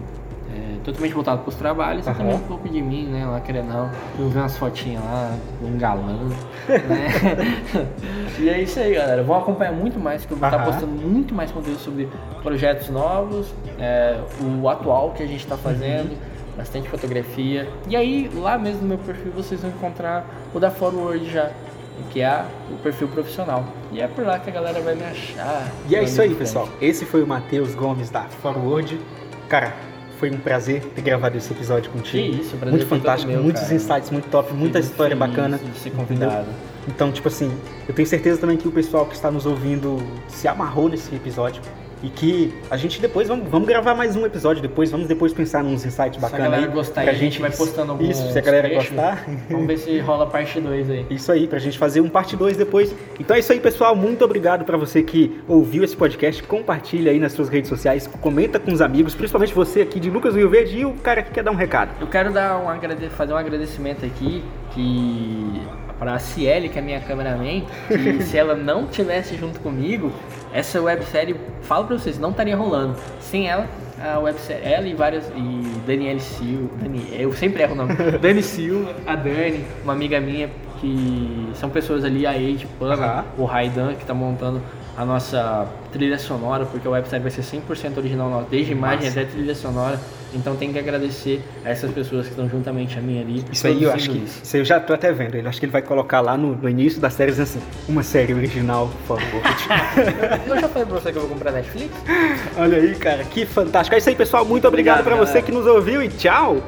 totalmente voltado para os trabalhos Aham. e também um pouco de mim, né? Lá querendo não. Eu vi umas fotinhas lá, um galã, né? e é isso aí, galera. Vão acompanhar muito mais, que eu vou estar Aham. postando muito mais conteúdo sobre projetos novos, é, o atual que a gente está fazendo. Bastante fotografia. E aí, lá mesmo no meu perfil, vocês vão encontrar o da Forward já, que é o perfil profissional. E é por lá que a galera vai me achar. E é isso aí, pessoal. Esse foi o Matheus Gomes da Forward. Cara, foi um prazer ter gravado esse episódio contigo. Que isso, prazer muito fantástico, meu, muitos cara. insights muito top, muita Fico história feliz bacana. De ser entendeu? convidado. Então, tipo assim, eu tenho certeza também que o pessoal que está nos ouvindo se amarrou nesse episódio. E que a gente depois vamos, vamos gravar mais um episódio depois, vamos depois pensar nos insights Se a bacanas galera aí. gostar, a gente vai postando alguns Isso, se a galera trechos. gostar. Vamos ver se rola parte 2 aí. Isso aí, pra gente fazer um parte 2 depois. Então é isso aí, pessoal. Muito obrigado pra você que ouviu esse podcast. Compartilha aí nas suas redes sociais, comenta com os amigos, principalmente você aqui de Lucas Rio Verde e o cara que quer dar um recado. Eu quero dar um agrade... fazer um agradecimento aqui que para a Ciele, que é minha cameraman, que se ela não tivesse junto comigo, essa websérie, falo pra vocês, não estaria rolando. Sem ela, a websérie, ela e várias e Daniele Silva, Dani, eu sempre erro o nome. Dani Silva, a Dani, uma amiga minha que são pessoas ali a Age, Pana, Aham. o Raidan que tá montando a nossa trilha sonora, porque a websérie vai ser 100% original nossa, desde imagem Massa. até trilha sonora. Então tem que agradecer a essas pessoas que estão juntamente a mim ali. Isso aí eu acho que. isso. Isso aí eu já tô até vendo. Eu acho que ele vai colocar lá no, no início da série dizendo assim: uma série original, por favor. Eu já falei pra você que eu vou comprar Netflix? Olha aí, cara, que fantástico. É isso aí, pessoal. Muito obrigado, Obrigado, pra você que nos ouviu e tchau!